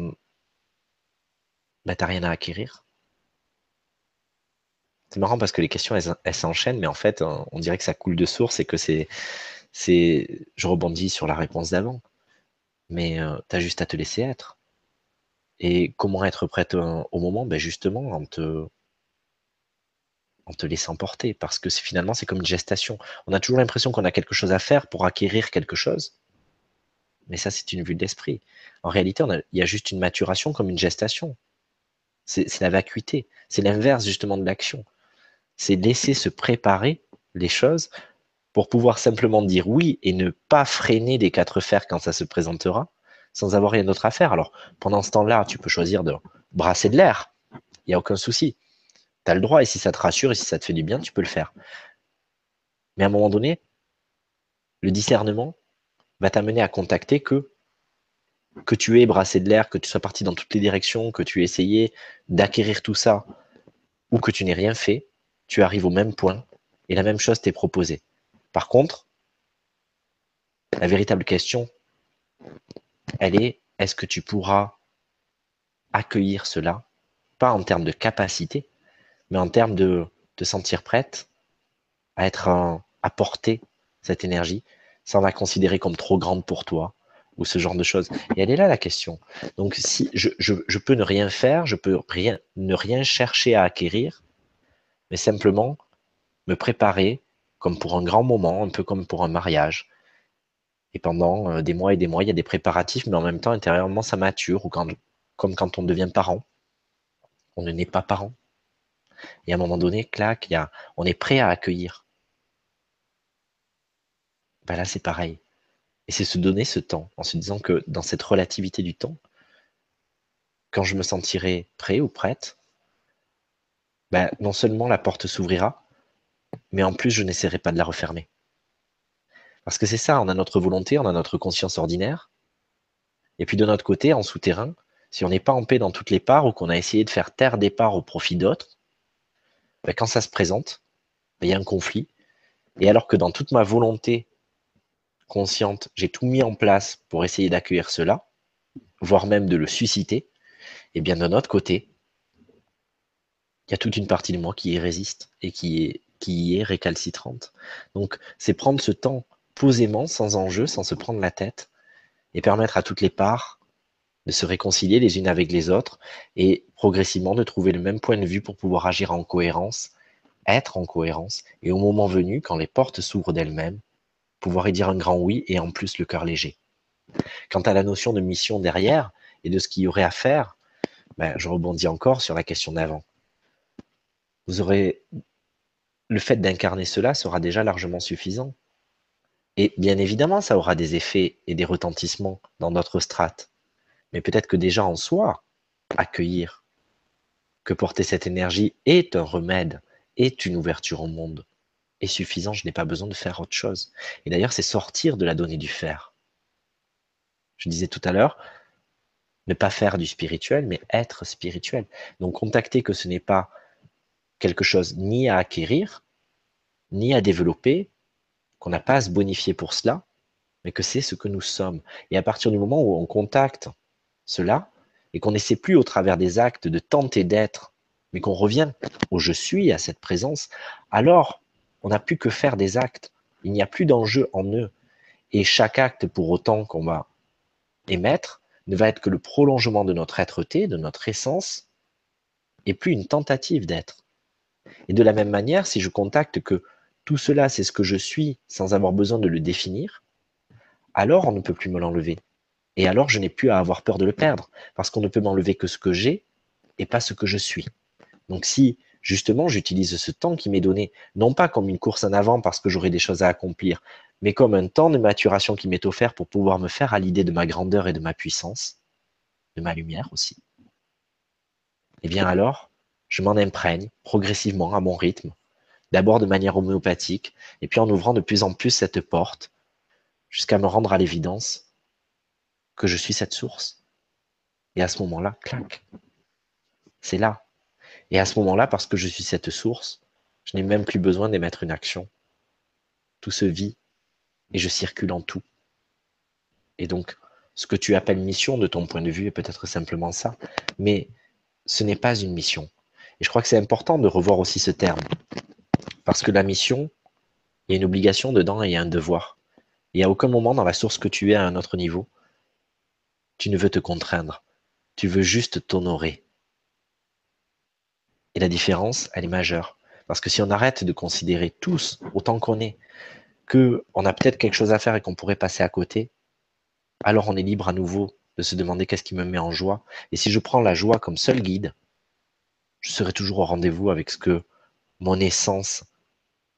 t'as rien à acquérir. C'est marrant parce que les questions, elles, s'enchaînent, mais en fait, on dirait que ça coule de source et que c'est. C'est je rebondis sur la réponse d'avant. Mais euh, tu as juste à te laisser être. Et comment être prête au moment? Ben Justement, en te, en te laissant porter. Parce que finalement, c'est comme une gestation. On a toujours l'impression qu'on a quelque chose à faire pour acquérir quelque chose. Mais ça, c'est une vue d'esprit. En réalité, il y a juste une maturation comme une gestation. C'est la vacuité. C'est l'inverse justement de l'action. C'est laisser se préparer les choses pour pouvoir simplement dire oui et ne pas freiner des quatre fers quand ça se présentera sans avoir rien d'autre à faire. Alors, pendant ce temps-là, tu peux choisir de brasser de l'air. Il n'y a aucun souci. Tu as le droit et si ça te rassure et si ça te fait du bien, tu peux le faire. Mais à un moment donné, le discernement va t'amener à contacter que que tu aies brassé de l'air, que tu sois parti dans toutes les directions, que tu aies essayé d'acquérir tout ça, ou que tu n'aies rien fait, tu arrives au même point et la même chose t'est proposée. Par contre, La véritable question, elle est, est-ce que tu pourras accueillir cela, pas en termes de capacité, mais en termes de te sentir prête à être à porter cette énergie sans la considérer comme trop grande pour toi ou ce genre de choses. Et elle est là la question. Donc si je, peux ne rien faire, je peux rien, ne rien chercher à acquérir, mais simplement me préparer comme pour un grand moment, un peu comme pour un mariage. Et pendant euh, des mois et des mois, il y a des préparatifs, mais en même temps, intérieurement, ça mature, comme quand on devient parent. On ne naît pas parent. Et à un moment donné, clac, on est prêt à accueillir. Ben là, c'est pareil. Et c'est se donner ce temps, en se disant que dans cette relativité du temps, quand je me sentirai prêt ou prête, ben, non seulement la porte s'ouvrira, mais en plus, je n'essaierai pas de la refermer. Parce que c'est ça, on a notre volonté, on a notre conscience ordinaire. Et puis de notre côté, en souterrain, si on n'est pas en paix dans toutes les parts ou qu'on a essayé de faire taire des parts au profit d'autres, ben, quand ça se présente, ben, il y a un conflit. Et alors que dans toute ma volonté consciente, j'ai tout mis en place pour essayer d'accueillir cela, voire même de le susciter, et eh bien de notre côté, il y a toute une partie de moi qui y résiste et qui est, qui y est récalcitrante. Donc c'est prendre ce temps posément, sans enjeu, sans se prendre la tête, et permettre à toutes les parts de se réconcilier les unes avec les autres et progressivement de trouver le même point de vue pour pouvoir agir en cohérence, être en cohérence, et au moment venu, quand les portes s'ouvrent d'elles-mêmes, pouvoir y dire un grand oui et en plus le cœur léger. Quant à la notion de mission derrière et de ce qu'il y aurait à faire, ben, je rebondis encore sur la question d'avant. Vous aurez le fait d'incarner cela sera déjà largement suffisant. Et bien évidemment, ça aura des effets et des retentissements dans notre strate. Mais peut-être que déjà en soi, accueillir, que porter cette énergie est un remède, est une ouverture au monde est suffisant, je n'ai pas besoin de faire autre chose. Et d'ailleurs, c'est sortir de la donnée du faire. Je disais tout à l'heure, ne pas faire du spirituel, mais être spirituel. Donc contacter que ce n'est pas quelque chose ni à acquérir, ni à développer, qu'on n'a pas à se bonifier pour cela, mais que c'est ce que nous sommes. Et à partir du moment où on contacte cela, et qu'on n'essaie plus au travers des actes de tenter d'être, mais qu'on revient au je suis, à cette présence, alors on n'a plus que faire des actes. Il n'y a plus d'enjeu en eux. Et chaque acte, pour autant qu'on va émettre, ne va être que le prolongement de notre être-té, de notre essence, et plus une tentative d'être. Et de la même manière, si je contacte que tout cela, c'est ce que je suis sans avoir besoin de le définir, alors on ne peut plus me l'enlever. Et alors je n'ai plus à avoir peur de le perdre, parce qu'on ne peut m'enlever que ce que j'ai et pas ce que je suis. Donc si justement, j'utilise ce temps qui m'est donné, non pas comme une course en avant parce que j'aurai des choses à accomplir, mais comme un temps de maturation qui m'est offert pour pouvoir me faire à l'idée de ma grandeur et de ma puissance, de ma lumière aussi. Eh bien alors, je m'en imprègne progressivement à mon rythme, d'abord de manière homéopathique, et puis en ouvrant de plus en plus cette porte, jusqu'à me rendre à l'évidence que je suis cette source. Et à ce moment-là, clac, c'est là, et à ce moment-là, parce que je suis cette source, je n'ai même plus besoin d'émettre une action. Tout se vit et je circule en tout. Et donc, ce que tu appelles mission de ton point de vue est peut-être simplement ça, mais ce n'est pas une mission. Et je crois que c'est important de revoir aussi ce terme. Parce que la mission, il y a une obligation dedans et il y a un devoir. Et à aucun moment dans la source que tu es à un autre niveau, tu ne veux te contraindre. Tu veux juste t'honorer. Et la différence, elle est majeure. Parce que si on arrête de considérer tous, autant qu'on est, qu'on a peut-être quelque chose à faire et qu'on pourrait passer à côté, alors on est libre à nouveau de se demander qu'est-ce qui me met en joie. Et si je prends la joie comme seul guide, je serai toujours au rendez-vous avec ce que mon essence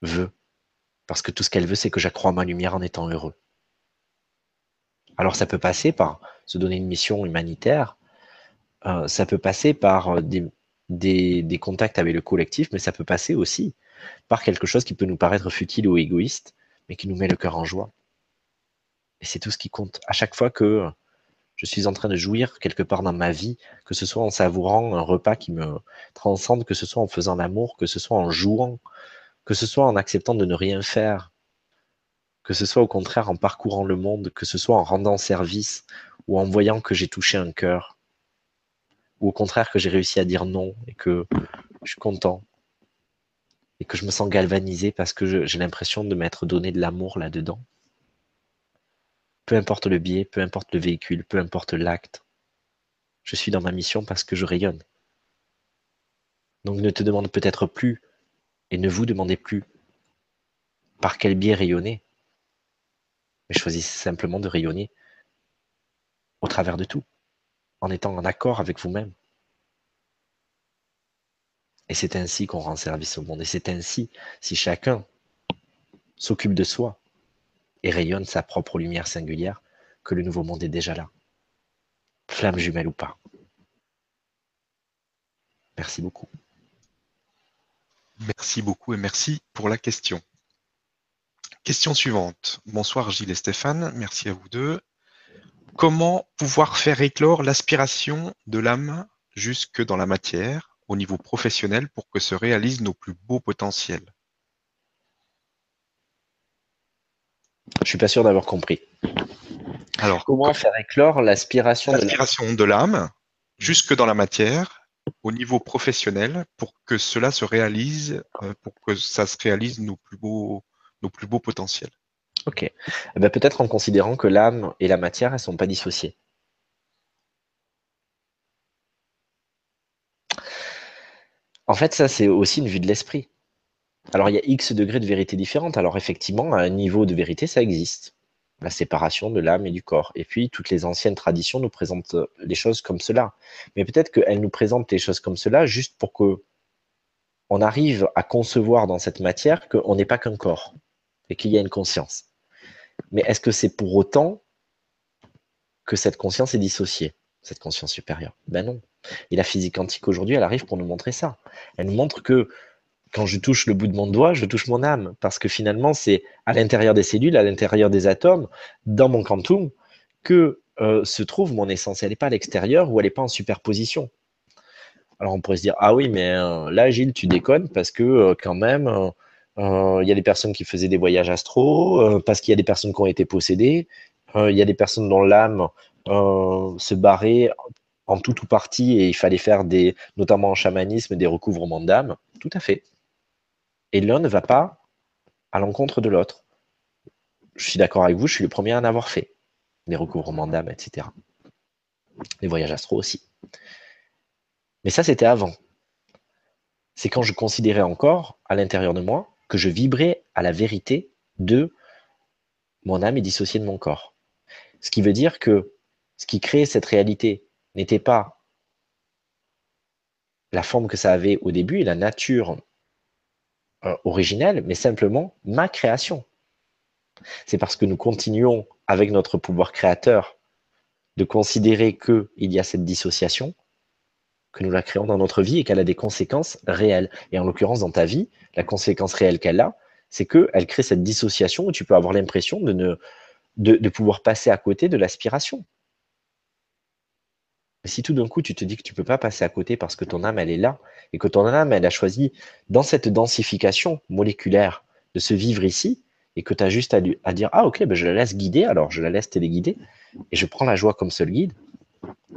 veut. Parce que tout ce qu'elle veut, c'est que j'accrois ma lumière en étant heureux. Alors ça peut passer par se donner une mission humanitaire, euh, ça peut passer par euh, des, des, contacts avec le collectif, mais ça peut passer aussi par quelque chose qui peut nous paraître futile ou égoïste, mais qui nous met le cœur en joie. Et c'est tout ce qui compte. À chaque fois que je suis en train de jouir quelque part dans ma vie, que ce soit en savourant un repas qui me transcende, que ce soit en faisant l'amour, que ce soit en jouant, que ce soit en acceptant de ne rien faire, que ce soit au contraire en parcourant le monde, que ce soit en rendant service ou en voyant que j'ai touché un cœur, ou au contraire que j'ai réussi à dire non et que je suis content et que je me sens galvanisé parce que j'ai l'impression de m'être donné de l'amour là-dedans. Peu importe le biais, peu importe le véhicule, peu importe l'acte, je suis dans ma mission parce que je rayonne. Donc ne te demande peut-être plus et ne vous demandez plus par quel biais rayonner, mais choisissez simplement de rayonner au travers de tout en étant en accord avec vous-même. Et c'est ainsi qu'on rend service au monde. Et c'est ainsi, si chacun s'occupe de soi et rayonne sa propre lumière singulière, que le nouveau monde est déjà là. Flamme jumelle ou pas. Merci beaucoup. Merci beaucoup et merci pour la question. Question suivante. Bonsoir Gilles et Stéphane, merci à vous deux. Comment pouvoir faire éclore l'aspiration de l'âme jusque dans la matière au niveau professionnel pour que se réalisent nos plus beaux potentiels? Je suis pas sûr d'avoir compris. Alors, comment faire éclore l'aspiration de l'âme jusque dans la matière au niveau professionnel pour que cela se réalise, euh, pour que ça se réalise nos plus beaux, nos plus beaux potentiels. Ok. Eh ben, peut-être en considérant que l'âme et la matière, elles ne sont pas dissociées. En fait, ça, c'est aussi une vue de l'esprit. Alors, il y a X degrés de vérité différentes. Alors, effectivement, à un niveau de vérité, ça existe. La séparation de l'âme et du corps. Et puis, toutes les anciennes traditions nous présentent les choses comme cela. Mais peut-être qu'elles nous présentent les choses comme cela juste pour que on arrive à concevoir dans cette matière qu'on n'est pas qu'un corps et qu'il y a une conscience. Mais est-ce que c'est pour autant que cette conscience est dissociée, cette conscience supérieure? Ben non. Et la physique quantique aujourd'hui, elle arrive pour nous montrer ça. Elle nous montre que quand je touche le bout de mon doigt, je touche mon âme, parce que finalement, c'est à l'intérieur des cellules, à l'intérieur des atomes, dans mon quantum, que euh, se trouve mon essence. Elle n'est pas à l'extérieur ou elle n'est pas en superposition. Alors on pourrait se dire, ah oui, mais euh, là, Gilles, tu déconnes, parce que euh, quand même, il y a des personnes qui faisaient des voyages astro, parce qu'il y a des personnes qui ont été possédées. Il y a des personnes dont l'âme se barrait en tout ou partie et il fallait faire des, notamment en chamanisme, des recouvrements d'âme. Tout à fait. Et l'un ne va pas à l'encontre de l'autre. Je suis d'accord avec vous, je suis le premier à en avoir fait. Des recouvrements d'âme, etc. Les voyages astro aussi. Mais ça, c'était avant. C'est quand je considérais encore, à l'intérieur de moi, que je vibrais à la vérité de mon âme est dissociée de mon corps. Ce qui veut dire que ce qui créait cette réalité n'était pas la forme que ça avait au début et la nature euh, originelle, mais simplement ma création. C'est parce que nous continuons avec notre pouvoir créateur de considérer qu'il y a cette dissociation que nous la créons dans notre vie et qu'elle a des conséquences réelles. Et en l'occurrence, dans ta vie, la conséquence réelle qu'elle a, c'est qu'elle crée cette dissociation où tu peux avoir l'impression de, ne, de, pouvoir passer à côté de l'aspiration. Si tout d'un coup tu te dis que tu ne peux pas passer à côté parce que ton âme elle est là et que ton âme elle a choisi dans cette densification moléculaire de se vivre ici et que tu as juste à, dire ah ok ben je la laisse guider alors je la laisse téléguider et je prends la joie comme seul guide,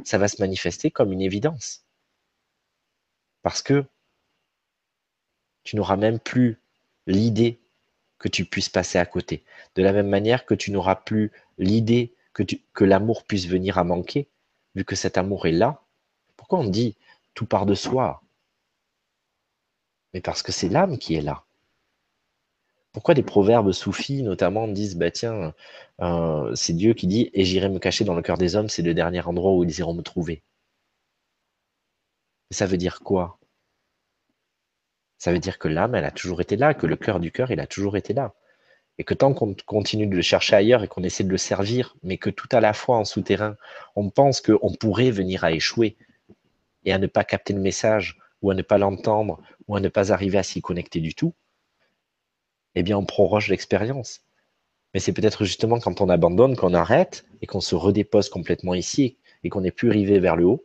ça va se manifester comme une évidence. Parce que tu n'auras même plus l'idée que tu puisses passer à côté. De la même manière que tu n'auras plus l'idée que l'amour puisse venir à manquer, vu que cet amour est là. Pourquoi on dit tout part de soi? Mais parce que c'est l'âme qui est là. Pourquoi des proverbes soufis, notamment, disent bah tiens, euh, c'est Dieu qui dit et j'irai me cacher dans le cœur des hommes, c'est le dernier endroit où ils iront me trouver. Ça veut dire quoi? Ça veut dire que l'âme, elle a toujours été là, que le cœur du cœur, il a toujours été là. Et que tant qu'on continue de le chercher ailleurs et qu'on essaie de le servir, mais que tout à la fois en souterrain, on pense qu'on pourrait venir à échouer et à ne pas capter le message, ou à ne pas l'entendre, ou à ne pas arriver à s'y connecter du tout, eh bien on proroge l'expérience. Mais c'est peut-être justement quand on abandonne, qu'on arrête et qu'on se redépose complètement ici et qu'on n'est plus rivé vers le haut,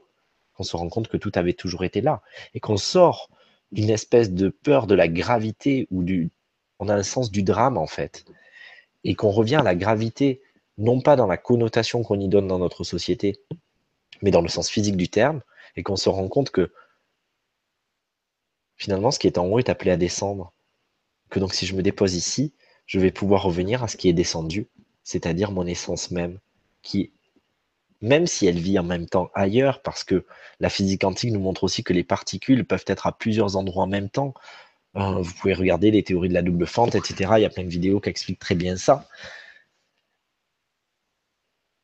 qu'on se rend compte que tout avait toujours été là et qu'on sort d'une espèce de peur de la gravité ou du. On a le sens du drame en fait. et qu'on revient à la gravité, non pas dans la connotation qu'on y donne dans notre société, mais dans le sens physique du terme, et qu'on se rend compte que finalement, ce qui est en haut est appelé à descendre. Que donc, si je me dépose ici, je vais pouvoir revenir à ce qui est descendu, c'est-à-dire mon essence même, qui, même si elle vit en même temps ailleurs, parce que la physique quantique nous montre aussi que les particules peuvent être à plusieurs endroits en même temps. Euh, vous pouvez regarder les théories de la double fente, etc. Il y a plein de vidéos qui expliquent très bien ça.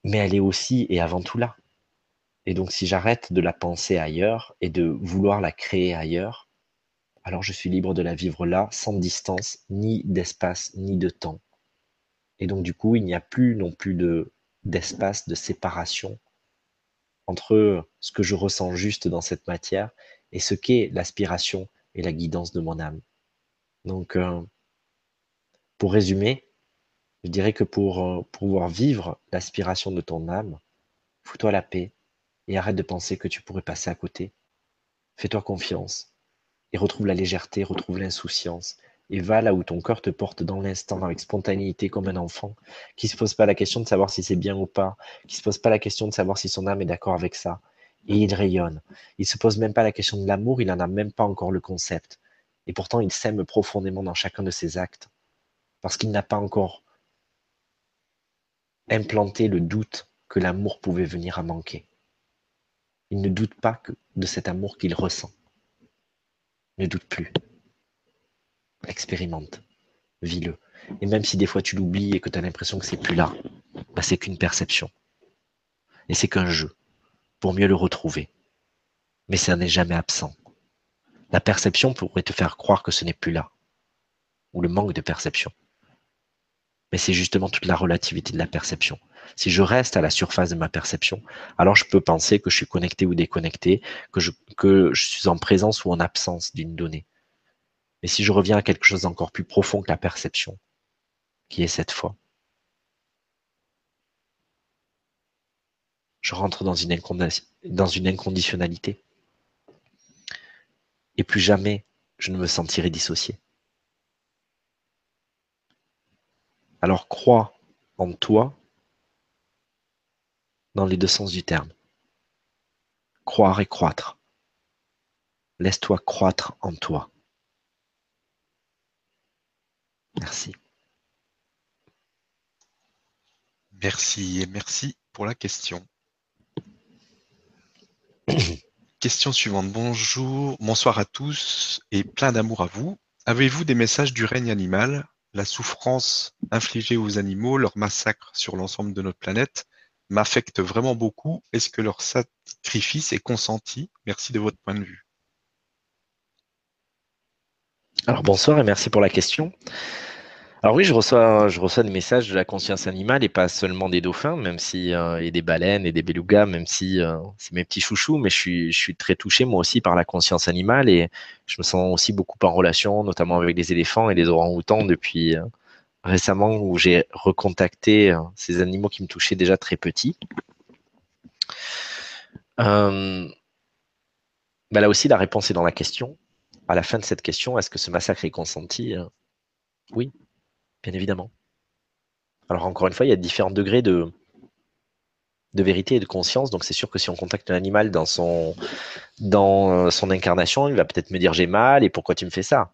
Mais elle est aussi et avant tout là. Et donc, si j'arrête de la penser ailleurs et de vouloir la créer ailleurs, alors je suis libre de la vivre là, sans distance, ni d'espace, ni de temps. Et donc, du coup, il n'y a plus non plus de, d'espace, de séparation entre ce que je ressens juste dans cette matière et ce qu'est l'aspiration et la guidance de mon âme. Donc, euh, pour résumer, je dirais que pour euh, pouvoir vivre l'aspiration de ton âme, fous-toi la paix et arrête de penser que tu pourrais passer à côté. Fais-toi confiance et retrouve la légèreté, retrouve l'insouciance et va là où ton cœur te porte dans l'instant avec spontanéité comme un enfant, qui se pose pas la question de savoir si c'est bien ou pas, qui se pose pas la question de savoir si son âme est d'accord avec ça. Et il rayonne. Il se pose même pas la question de l'amour, il n'en a même pas encore le concept. Et pourtant, il s'aime profondément dans chacun de ses actes, parce qu'il n'a pas encore implanté le doute que l'amour pouvait venir à manquer. Il ne doute pas que de cet amour qu'il ressent. Ne doute plus expérimente, vis-le. Et même si des fois tu l'oublies et que tu as l'impression que c'est plus là, bah c'est qu'une perception. Et c'est qu'un jeu, pour mieux le retrouver. Mais ça n'est jamais absent. La perception pourrait te faire croire que ce n'est plus là, ou le manque de perception. Mais c'est justement toute la relativité de la perception. Si je reste à la surface de ma perception, alors je peux penser que je suis connecté ou déconnecté, que je, suis en présence ou en absence d'une donnée. Mais si je reviens à quelque chose d'encore plus profond que la perception, qui est cette foi, je rentre dans une, inconditionnalité. Et plus jamais je ne me sentirai dissocié. Alors crois en toi dans les deux sens du terme. Croire et croître. Laisse-toi croître en toi. Merci. Merci et merci pour la question. question suivante. Bonjour, bonsoir à tous et plein d'amour à vous. Avez-vous des messages du règne animal? La souffrance infligée aux animaux, leur massacre sur l'ensemble de notre planète m'affecte vraiment beaucoup. Est-ce que leur sacrifice est consenti? Merci de votre point de vue. Alors bonsoir et merci pour la question. Alors oui, je reçois, des messages de la conscience animale et pas seulement des dauphins, même si euh, et des baleines et des belugas, même si euh, c'est mes petits chouchous, mais je suis, très touché moi aussi par la conscience animale et je me sens aussi beaucoup en relation, notamment avec des éléphants et des orang-outans depuis euh, récemment où j'ai recontacté ces animaux qui me touchaient déjà très petits. Bah là aussi, la réponse est dans la question. À la fin de cette question, est-ce que ce massacre est consenti Oui, bien évidemment. Alors encore une fois, il y a différents degrés de, vérité et de conscience. Donc c'est sûr que si on contacte un animal dans son, dans son incarnation, il va peut-être me dire j'ai mal et pourquoi tu me fais ça?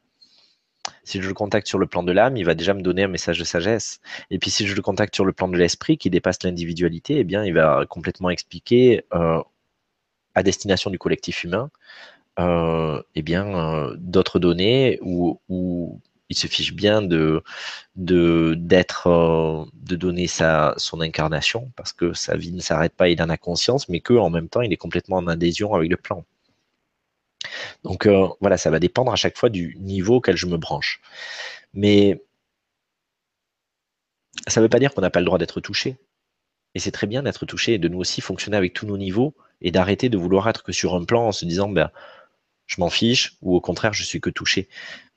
Si je le contacte sur le plan de l'âme, il va déjà me donner un message de sagesse. Et puis si je le contacte sur le plan de l'esprit qui dépasse l'individualité, eh bien il va complètement expliquer euh, à destination du collectif humain euh, eh bien euh, d'autres données ou il se fiche bien de d'être euh, de donner sa son incarnation parce que sa vie ne s'arrête pas, il en a conscience, mais que en même temps il est complètement en adhésion avec le plan. Donc euh, voilà, ça va dépendre à chaque fois du niveau auquel je me branche. Mais ça ne veut pas dire qu'on n'a pas le droit d'être touché. Et c'est très bien d'être touché et de nous aussi fonctionner avec tous nos niveaux et d'arrêter de vouloir être que sur un plan en se disant ben, je m'en fiche ou au contraire je suis que touché.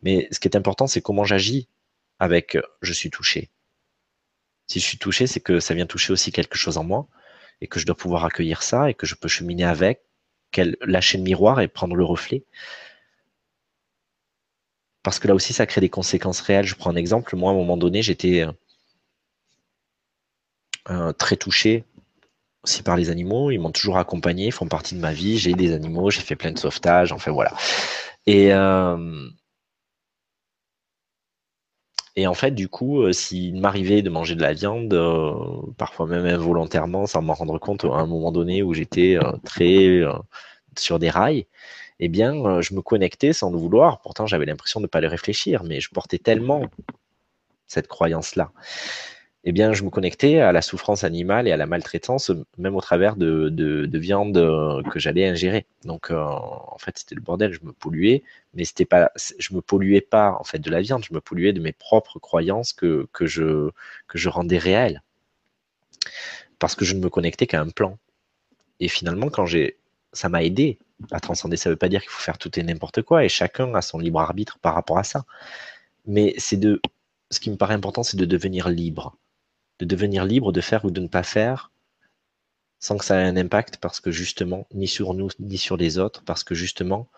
Mais ce qui est important, c'est comment j'agis avec euh, je suis touché. Si je suis touché, c'est que ça vient toucher aussi quelque chose en moi et que je dois pouvoir accueillir ça et que je peux cheminer avec, lâcher le miroir et prendre le reflet. Parce que là aussi, ça crée des conséquences réelles. Je prends un exemple. Moi, à un moment donné, j'étais, euh, très touché aussi par les animaux. Ils m'ont toujours accompagné, ils font partie de ma vie. J'ai des animaux, j'ai fait plein de sauvetages, enfin voilà. Et, euh, et en fait, du coup, euh, s'il m'arrivait de manger de la viande, euh, parfois même involontairement, sans m'en rendre compte, à un moment donné où j'étais très sur des rails, eh bien, je me connectais sans le vouloir. Pourtant, j'avais l'impression de ne pas le réfléchir, mais je portais tellement cette croyance-là eh bien, je me connectais à la souffrance animale et à la maltraitance, même au travers de, de, viande euh, que j'allais ingérer. Donc, euh, en fait, c'était le bordel. Je me polluais, mais c'était pas, je me polluais pas en fait de la viande. Je me polluais de mes propres croyances que, je rendais réelles, parce que je ne me connectais qu'à un plan. Et finalement, quand j'ai, ça m'a aidé à transcender. Ça ne veut pas dire qu'il faut faire tout et n'importe quoi, et chacun a son libre arbitre par rapport à ça. Mais ce qui me paraît important, c'est de devenir libre de devenir libre de faire ou de ne pas faire sans que ça ait un impact parce que justement, ni sur nous, ni sur les autres, parce que justement,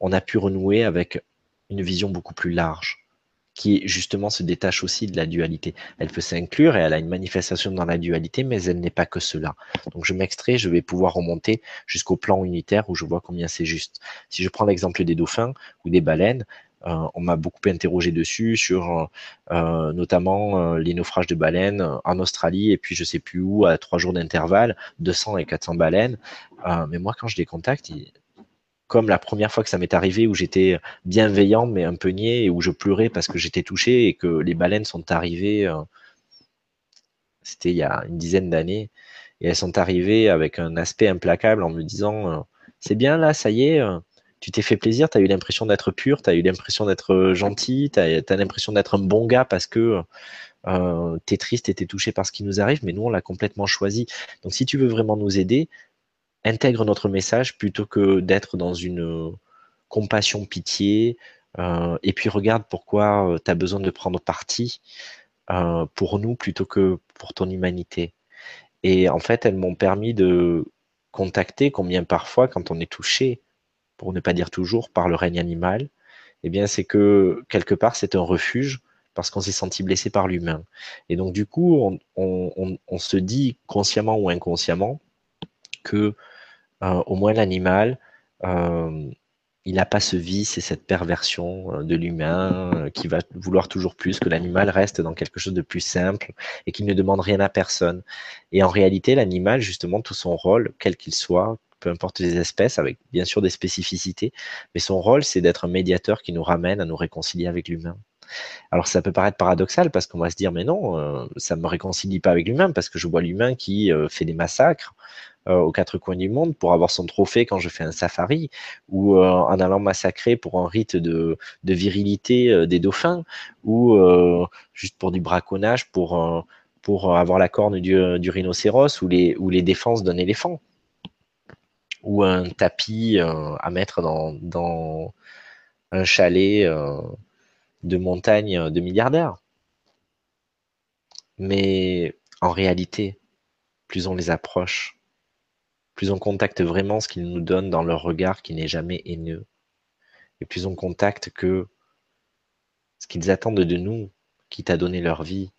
on a pu renouer avec une vision beaucoup plus large, qui justement se détache aussi de la dualité. Elle peut s'inclure et elle a une manifestation dans la dualité, mais elle n'est pas que cela. Donc je m'extrais, je vais pouvoir remonter jusqu'au plan unitaire où je vois combien c'est juste. Si je prends l'exemple des dauphins ou des baleines, on m'a beaucoup interrogé dessus sur euh, notamment euh, les naufrages de baleines en Australie et puis je sais plus où à trois jours d'intervalle, 200 et 400 baleines. mais moi, quand je les contacte, comme la première fois que ça m'est arrivé où j'étais bienveillant mais un peu niais et où je pleurais parce que j'étais touché et que les baleines sont arrivées, c'était il y a une dizaine d'années, et elles sont arrivées avec un aspect implacable en me disant c'est bien là, ça y est tu t'es fait plaisir, tu as eu l'impression d'être pur, tu as eu l'impression d'être euh, gentil, tu as, l'impression d'être un bon gars parce que euh, tu es triste et tu es touché par ce qui nous arrive, mais nous, on l'a complètement choisi. Donc, si tu veux vraiment nous aider, intègre notre message plutôt que d'être dans une euh, compassion, pitié, euh, et puis regarde pourquoi tu as besoin de prendre parti pour nous plutôt que pour ton humanité. Et en fait, elles m'ont permis de contacter combien parfois, quand on est touché, pour ne pas dire toujours, par le règne animal, eh bien, c'est que quelque part, c'est un refuge parce qu'on s'est senti blessé par l'humain. Et donc, du coup, on, se dit consciemment ou inconsciemment que euh, au moins l'animal, euh, il n'a pas ce vice et cette perversion euh, de l'humain qui va vouloir toujours plus, que l'animal reste dans quelque chose de plus simple et qu'il ne demande rien à personne. Et en réalité, l'animal, justement, tout son rôle, quel qu'il soit, peu importe les espèces, avec bien sûr des spécificités, mais son rôle, c'est d'être un médiateur qui nous ramène à nous réconcilier avec l'humain. Alors ça peut paraître paradoxal parce qu'on va se dire mais non, euh, ça me réconcilie pas avec l'humain parce que je vois l'humain qui euh, fait des massacres euh, aux quatre coins du monde pour avoir son trophée quand je fais un safari ou en allant massacrer pour un rite de, virilité des dauphins ou juste pour du braconnage pour pour avoir la corne du, du rhinocéros ou les ou les défenses d'un éléphant ou un tapis euh, à mettre dans, un chalet euh, de montagne de milliardaires. Mais en réalité, plus on les approche, plus on contacte vraiment ce qu'ils nous donnent dans leur regard qui n'est jamais haineux, et plus on contacte que ce qu'ils attendent de nous, qui t'a donné leur vie,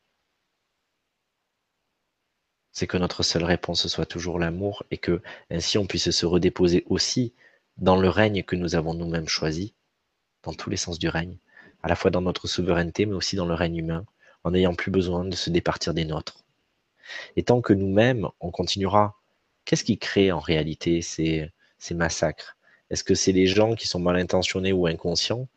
c'est que notre seule réponse soit toujours l'amour et que ainsi on puisse se redéposer aussi dans le règne que nous avons nous-mêmes choisi, dans tous les sens du règne, à la fois dans notre souveraineté mais aussi dans le règne humain, en n'ayant plus besoin de se départir des nôtres. Et tant que nous-mêmes, on continuera, qu'est-ce qui crée en réalité ces, massacres? Est-ce que c'est les gens qui sont mal intentionnés ou inconscients?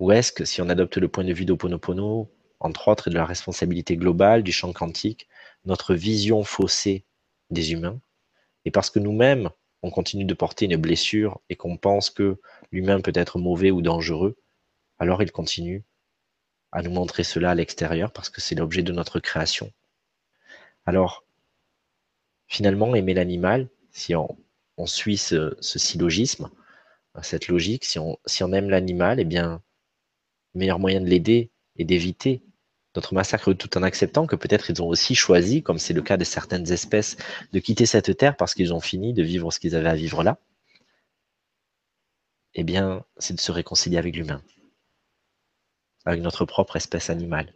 Ou est-ce que si on adopte le point de vue d'Oponopono, entre autres, et de la responsabilité globale du champ quantique, notre vision faussée des humains, et parce que nous-mêmes, on continue de porter une blessure et qu'on pense que l'humain peut être mauvais ou dangereux, alors il continue à nous montrer cela à l'extérieur parce que c'est l'objet de notre création. Alors, finalement, aimer l'animal, si on, suit ce, syllogisme, cette logique, si on, si on aime l'animal, eh bien, le meilleur moyen de l'aider et d'éviter notre massacre tout en acceptant que peut-être ils ont aussi choisi, comme c'est le cas de certaines espèces, de quitter cette terre parce qu'ils ont fini de vivre ce qu'ils avaient à vivre là, eh bien, c'est de se réconcilier avec l'humain, avec notre propre espèce animale.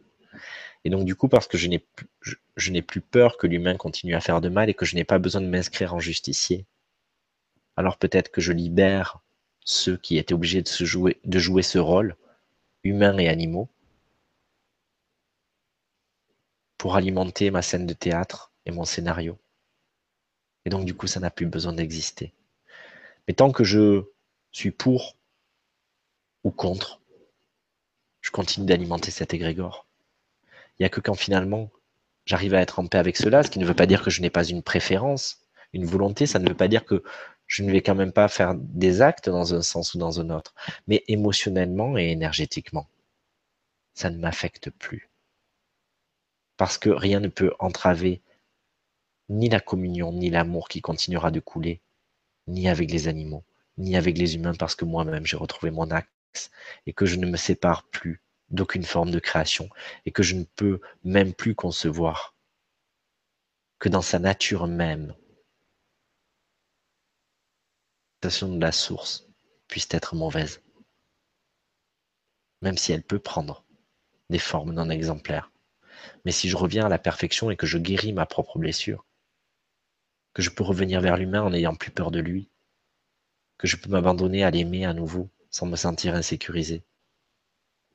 Et donc, du coup, parce que je n'ai plus, peur que l'humain continue à faire de mal et que je n'ai pas besoin de m'inscrire en justicier, alors peut-être que je libère ceux qui étaient obligés de jouer ce rôle, humains et animaux, pour alimenter ma scène de théâtre et mon scénario. Et donc, du coup, ça n'a plus besoin d'exister. Mais tant que je suis pour ou contre, je continue d'alimenter cet égrégore. Il n'y a que quand finalement j'arrive à être en paix avec cela, ce qui ne veut pas dire que je n'ai pas une préférence, une volonté, ça ne veut pas dire que je ne vais quand même pas faire des actes dans un sens ou dans un autre, mais émotionnellement et énergétiquement, ça ne m'affecte plus. Parce que rien ne peut entraver ni la communion, ni l'amour qui continuera de couler, ni avec les animaux, ni avec les humains, parce que moi-même j'ai retrouvé mon axe et que je ne me sépare plus d'aucune forme de création et que je ne peux même plus concevoir que dans sa nature même, la de la source puisse être mauvaise, même si elle peut prendre des formes non exemplaires. Mais si je reviens à la perfection et que je guéris ma propre blessure, que je peux revenir vers l'humain en n'ayant plus peur de lui, que je peux m'abandonner à l'aimer à nouveau sans me sentir insécurisé.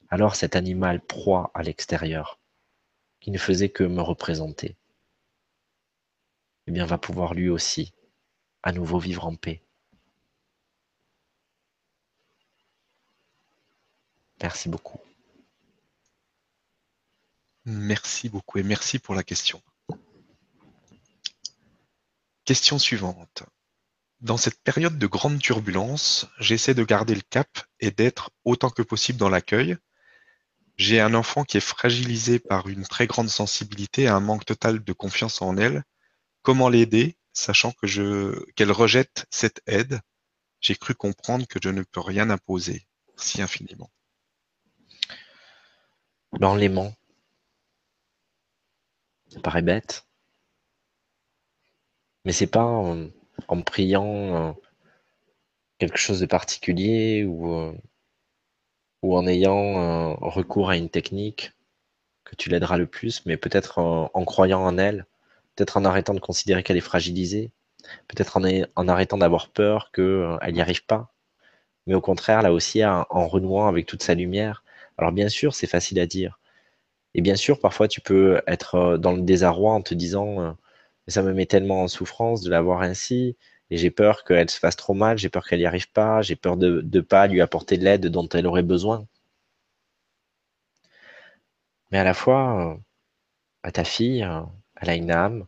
Alors cet animal proie à l'extérieur, qui ne faisait que me représenter, eh bien va pouvoir lui aussi à nouveau vivre en paix. Merci beaucoup. Merci beaucoup et merci pour la question. Question suivante. Dans cette période de grande turbulence, j'essaie de garder le cap et d'être autant que possible dans l'accueil. J'ai un enfant qui est fragilisé par une très grande sensibilité et un manque total de confiance en elle. Comment l'aider, sachant que je qu'elle rejette cette aide? J'ai cru comprendre que je ne peux rien imposer. Merci infiniment. Dans l'aimant. Ça paraît bête. Mais c'est pas en, priant euh, quelque chose de particulier ou, euh, en ayant euh, recours à une technique que tu l'aideras le plus, mais peut-être en, croyant en elle, peut-être en arrêtant de considérer qu'elle est fragilisée, peut-être en, arrêtant d'avoir peur qu'elle n'y arrive pas, mais au contraire, là aussi, en renouant avec toute sa lumière. Alors bien sûr, c'est facile à dire. Et bien sûr, parfois, tu peux être dans le désarroi en te disant ça me met tellement en souffrance de la voir ainsi, et j'ai peur qu'elle se fasse trop mal, j'ai peur qu'elle n'y arrive pas, j'ai peur de ne pas lui apporter l'aide dont elle aurait besoin. Mais à la fois, à ta fille, elle a une âme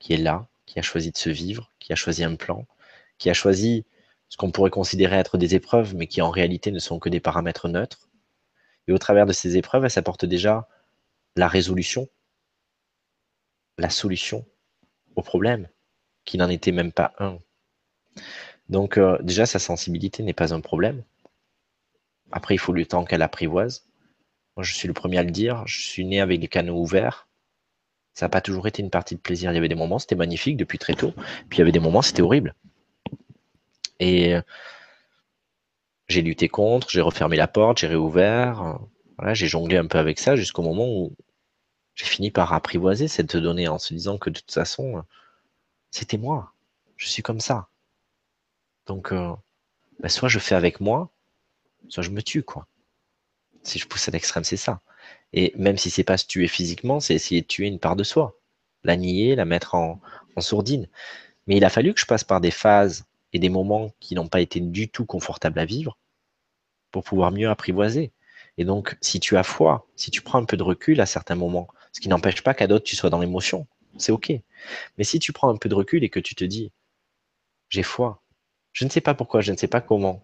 qui est là, qui a choisi de se vivre, qui a choisi un plan, qui a choisi ce qu'on pourrait considérer être des épreuves, mais qui en réalité ne sont que des paramètres neutres. Et au travers de ces épreuves, elle s'apporte déjà la résolution la solution au problème, qui n'en était même pas un. Donc euh, déjà, sa sensibilité n'est pas un problème. Après, il faut le temps qu'elle apprivoise. Moi, je suis le premier à le dire. Je suis né avec les canaux ouverts. Ça n'a pas toujours été une partie de plaisir. Il y avait des moments, c'était magnifique depuis très tôt. Puis il y avait des moments, c'était horrible. Et euh, j'ai lutté contre, j'ai refermé la porte, j'ai réouvert. Voilà, j'ai jonglé un peu avec ça jusqu'au moment où j'ai fini par apprivoiser cette donnée en se disant que de toute façon, c'était moi. Je suis comme ça. Donc, euh, ben, soit je fais avec moi, soit je me tue, quoi. Si je pousse à l'extrême, c'est ça. Et même si c'est pas se tuer physiquement, c'est essayer de tuer une part de soi, la nier, la mettre en, en sourdine. Mais il a fallu que je passe par des phases et des moments qui n'ont pas été du tout confortables à vivre pour pouvoir mieux apprivoiser. Et donc, si tu as foi, si tu prends un peu de recul à certains moments, ce qui n'empêche pas qu'à d'autres, tu sois dans l'émotion. C'est OK. Mais si tu prends un peu de recul et que tu te dis, j'ai foi, je ne sais pas pourquoi, je ne sais pas comment.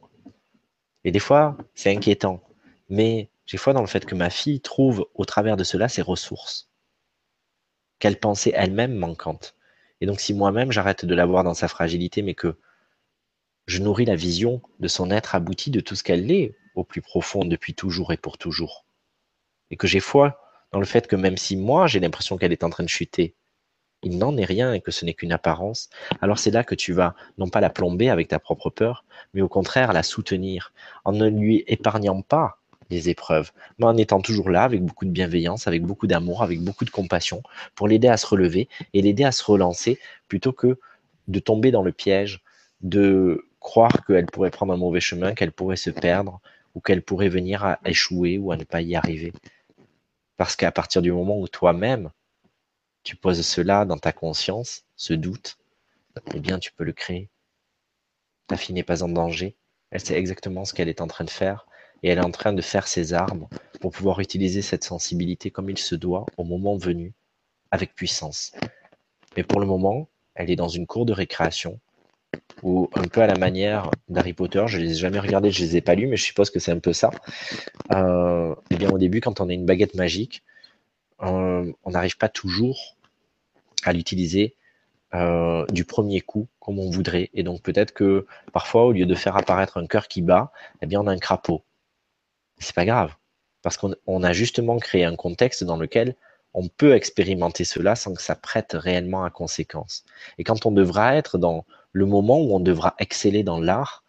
Et des fois, c'est inquiétant. Mais j'ai foi dans le fait que ma fille trouve au travers de cela ses ressources. Qu'elle pensait elle-même manquante. Et donc, si moi-même, j'arrête de la voir dans sa fragilité, mais que je nourris la vision de son être abouti, de tout ce qu'elle est au plus profond depuis toujours et pour toujours. Et que j'ai foi dans le fait que même si moi j'ai l'impression qu'elle est en train de chuter, il n'en est rien et que ce n'est qu'une apparence, alors c'est là que tu vas non pas la plomber avec ta propre peur, mais au contraire la soutenir en ne lui épargnant pas les épreuves, mais en étant toujours là avec beaucoup de bienveillance, avec beaucoup d'amour, avec beaucoup de compassion, pour l'aider à se relever et l'aider à se relancer plutôt que de tomber dans le piège de croire qu'elle pourrait prendre un mauvais chemin, qu'elle pourrait se perdre ou qu'elle pourrait venir à échouer ou à ne pas y arriver. Parce qu'à partir du moment où toi-même, tu poses cela dans ta conscience, ce doute, eh bien tu peux le créer. Ta fille n'est pas en danger, elle sait exactement ce qu'elle est en train de faire et elle est en train de faire ses armes pour pouvoir utiliser cette sensibilité comme il se doit au moment venu, avec puissance. Mais pour le moment, elle est dans une cour de récréation ou un peu à la manière d'Harry Potter. Je ne les ai jamais regardés, je ne les ai pas lus, mais je suppose que c'est un peu ça. Euh, eh bien, au début, quand on a une baguette magique, euh, on n'arrive pas toujours à l'utiliser euh, du premier coup comme on voudrait. Et donc peut-être que parfois, au lieu de faire apparaître un cœur qui bat, eh bien, on a un crapaud c'est pas grave. Parce qu'on a justement créé un contexte dans lequel on peut expérimenter cela sans que ça prête réellement à conséquence. Et quand on devra être dans le moment où on devra exceller dans l'art,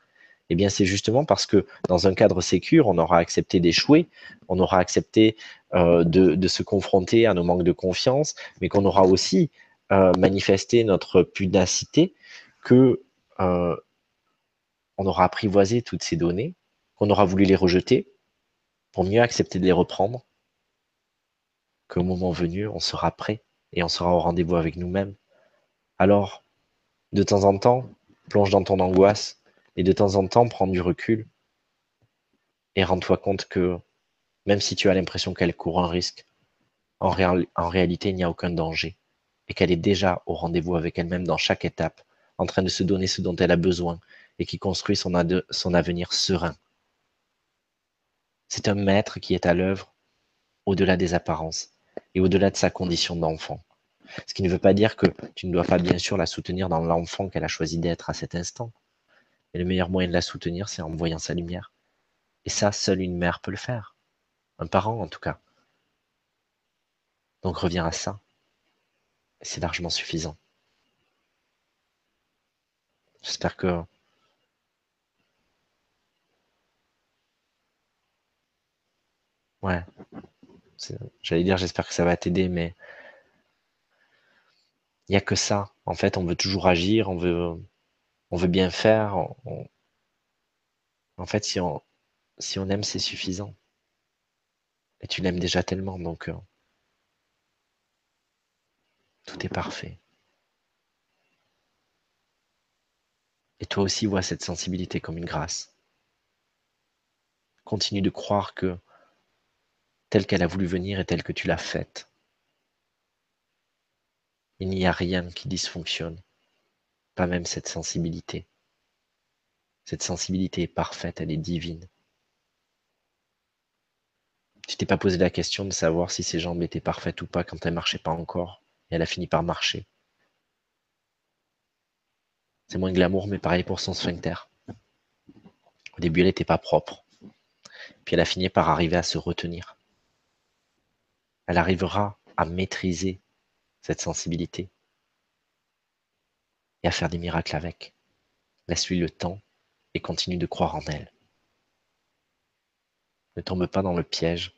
eh bien c'est justement parce que dans un cadre sécure, on aura accepté d'échouer, on aura accepté euh, de, se confronter à nos manques de confiance, mais qu'on aura aussi euh, manifesté notre pudacité, que euh, on aura apprivoisé toutes ces données, qu'on aura voulu les rejeter, pour mieux accepter de les reprendre, qu'au moment venu, on sera prêt et on sera au rendez-vous avec nous-mêmes. Alors, de temps en temps, plonge dans ton angoisse et de temps en temps, prends du recul et rends-toi compte que même si tu as l'impression qu'elle court un risque, en, réalité, il n'y a aucun danger et qu'elle est déjà au rendez-vous avec elle-même dans chaque étape, en train de se donner ce dont elle a besoin et qui construit son avenir serein c'est un maître qui est à l'œuvre au-delà des apparences et au-delà de sa condition d'enfant. Ce qui ne veut pas dire que tu ne dois pas bien sûr la soutenir dans l'enfant qu'elle a choisi d'être à cet instant. Mais le meilleur moyen de la soutenir, c'est en voyant sa lumière. Et ça, seule une mère peut le faire. Un parent, en tout cas. Donc reviens à ça. C'est largement suffisant. J'espère que Ouais. J'allais dire, j'espère que ça va t'aider, mais il n'y a que ça. En fait, on veut toujours agir, on veut, bien faire. En fait, si on, si aime, c'est suffisant. Et tu l'aimes déjà tellement, donc euh, tout est parfait. Et toi aussi vois cette sensibilité comme une grâce. Continue de croire que telle qu'elle a voulu venir et telle que tu l'as faite. Il n'y a rien qui dysfonctionne, pas même cette sensibilité. Cette sensibilité est parfaite, elle est divine. Tu t'es pas posé la question de savoir si ses jambes étaient parfaites ou pas quand elles marchaient pas encore, et elle a fini par marcher. C'est moins glamour, mais pareil pour son sphincter. Au début, elle n'était pas propre. Puis elle a fini par arriver à se retenir elle arrivera à maîtriser cette sensibilité et à faire des miracles avec. Laisse-lui le temps et continue de croire en elle. Ne tombe pas dans le piège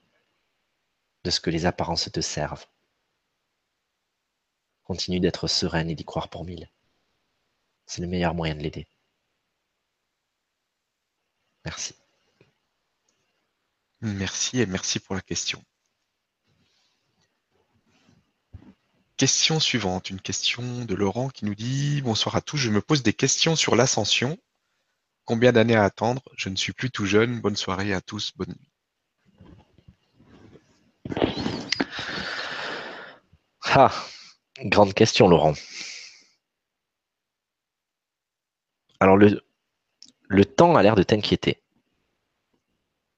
de ce que les apparences te servent. Continue d'être sereine et d'y croire pour mille. C'est le meilleur moyen de l'aider. Merci. Merci et merci pour la question. Question suivante, une question de Laurent qui nous dit Bonsoir à tous, je me pose des questions sur l'ascension. Combien d'années à attendre? Je ne suis plus tout jeune. Bonne soirée à tous, bonne nuit. Ah, grande question, Laurent. Alors, le, le temps a l'air de t'inquiéter.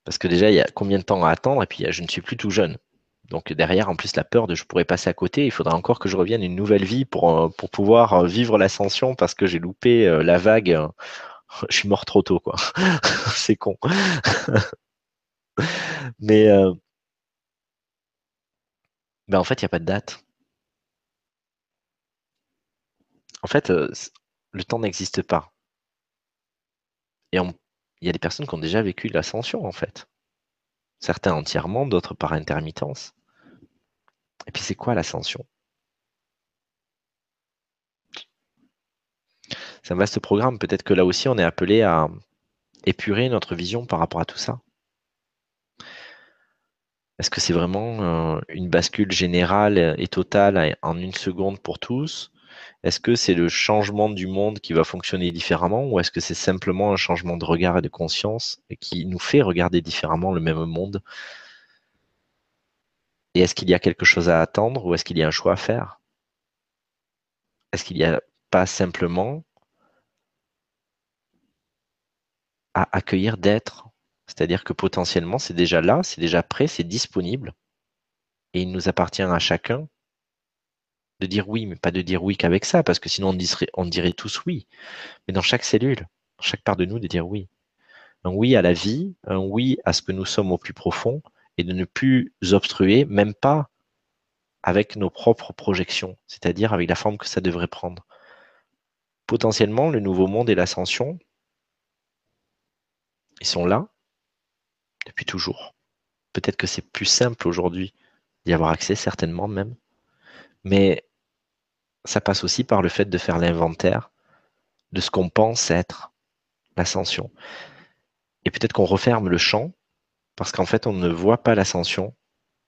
Parce que déjà, il y a combien de temps à attendre Et puis, je ne suis plus tout jeune. Donc derrière, en plus, la peur de je pourrais passer à côté, il faudra encore que je revienne une nouvelle vie pour, euh, pouvoir euh, vivre l'ascension parce que j'ai loupé euh, la vague. Je suis mort trop tôt, quoi. C'est con. Mais en fait, il n'y a pas de date. En fait, le temps n'existe pas. Et il y a des personnes qui ont déjà vécu l'ascension, en fait. certains entièrement, d'autres par intermittence. Et puis c'est quoi l'ascension? C'est un vaste programme. Peut-être que là aussi, on est appelé à épurer notre vision par rapport à tout ça. Est-ce que c'est vraiment euh, une bascule générale et totale en une seconde pour tous? Est-ce que c'est le changement du monde qui va fonctionner différemment? Ou est-ce que c'est simplement un changement de regard et de conscience qui nous fait regarder différemment le même monde Et est-ce qu'il y a quelque chose à attendre ou est-ce qu'il y a un choix à faire? Est-ce qu'il n'y a pas simplement à accueillir d'être? C'est-à-dire que potentiellement, c'est déjà là, c'est déjà prêt, c'est disponible. Et il nous appartient à chacun de dire oui, mais pas de dire oui qu'avec ça, parce que sinon on dirait, tous oui. Mais dans chaque cellule, chaque part de nous, de dire oui. Un oui à la vie, un oui à ce que nous sommes au plus profond, et de ne plus obstruer, même pas avec nos propres projections, c'est-à-dire avec la forme que ça devrait prendre. Potentiellement, le nouveau monde et l'ascension, ils sont là, depuis toujours. Peut-être que c'est plus simple aujourd'hui d'y avoir accès, certainement même. Mais ça passe aussi par le fait de faire l'inventaire de ce qu'on pense être l'ascension. Et peut-être qu'on referme le champ parce qu'en fait, on ne voit pas l'ascension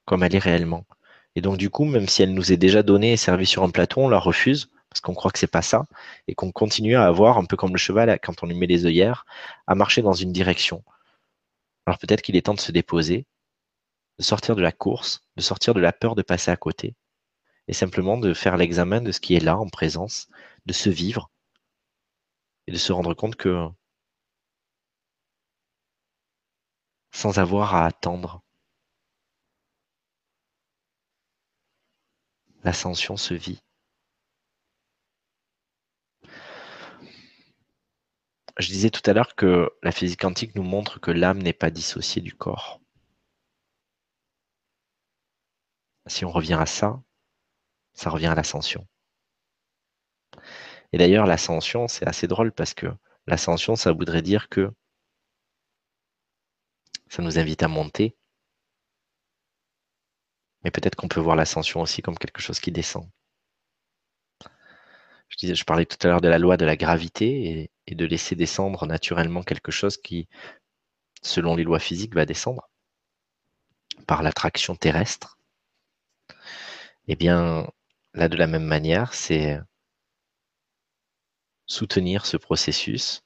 comme elle est réellement. Et donc, du coup, même si elle nous est déjà donnée et servie sur un plateau, on la refuse parce qu'on croit que c'est pas ça et qu'on continue à avoir, un peu comme le cheval quand on lui met les œillères, à marcher dans une direction. Alors peut-être qu'il est temps de se déposer, de sortir de la course, de sortir de la peur de passer à côté, et simplement de faire l'examen de ce qui est là en présence, de se vivre, et de se rendre compte que sans avoir à attendre, l'ascension se vit. Je disais tout à l'heure que la physique quantique nous montre que l'âme n'est pas dissociée du corps. Si on revient à ça, ça revient à l'ascension. Et d'ailleurs, l'ascension, c'est assez drôle parce que l'ascension, ça voudrait dire que ça nous invite à monter. Mais peut-être qu'on peut voir l'ascension aussi comme quelque chose qui descend. Je, parlais tout à l'heure de la loi de la gravité et de laisser descendre naturellement quelque chose qui, selon les lois physiques, va descendre par l'attraction terrestre, eh bien, là, de la même manière, c'est soutenir ce processus,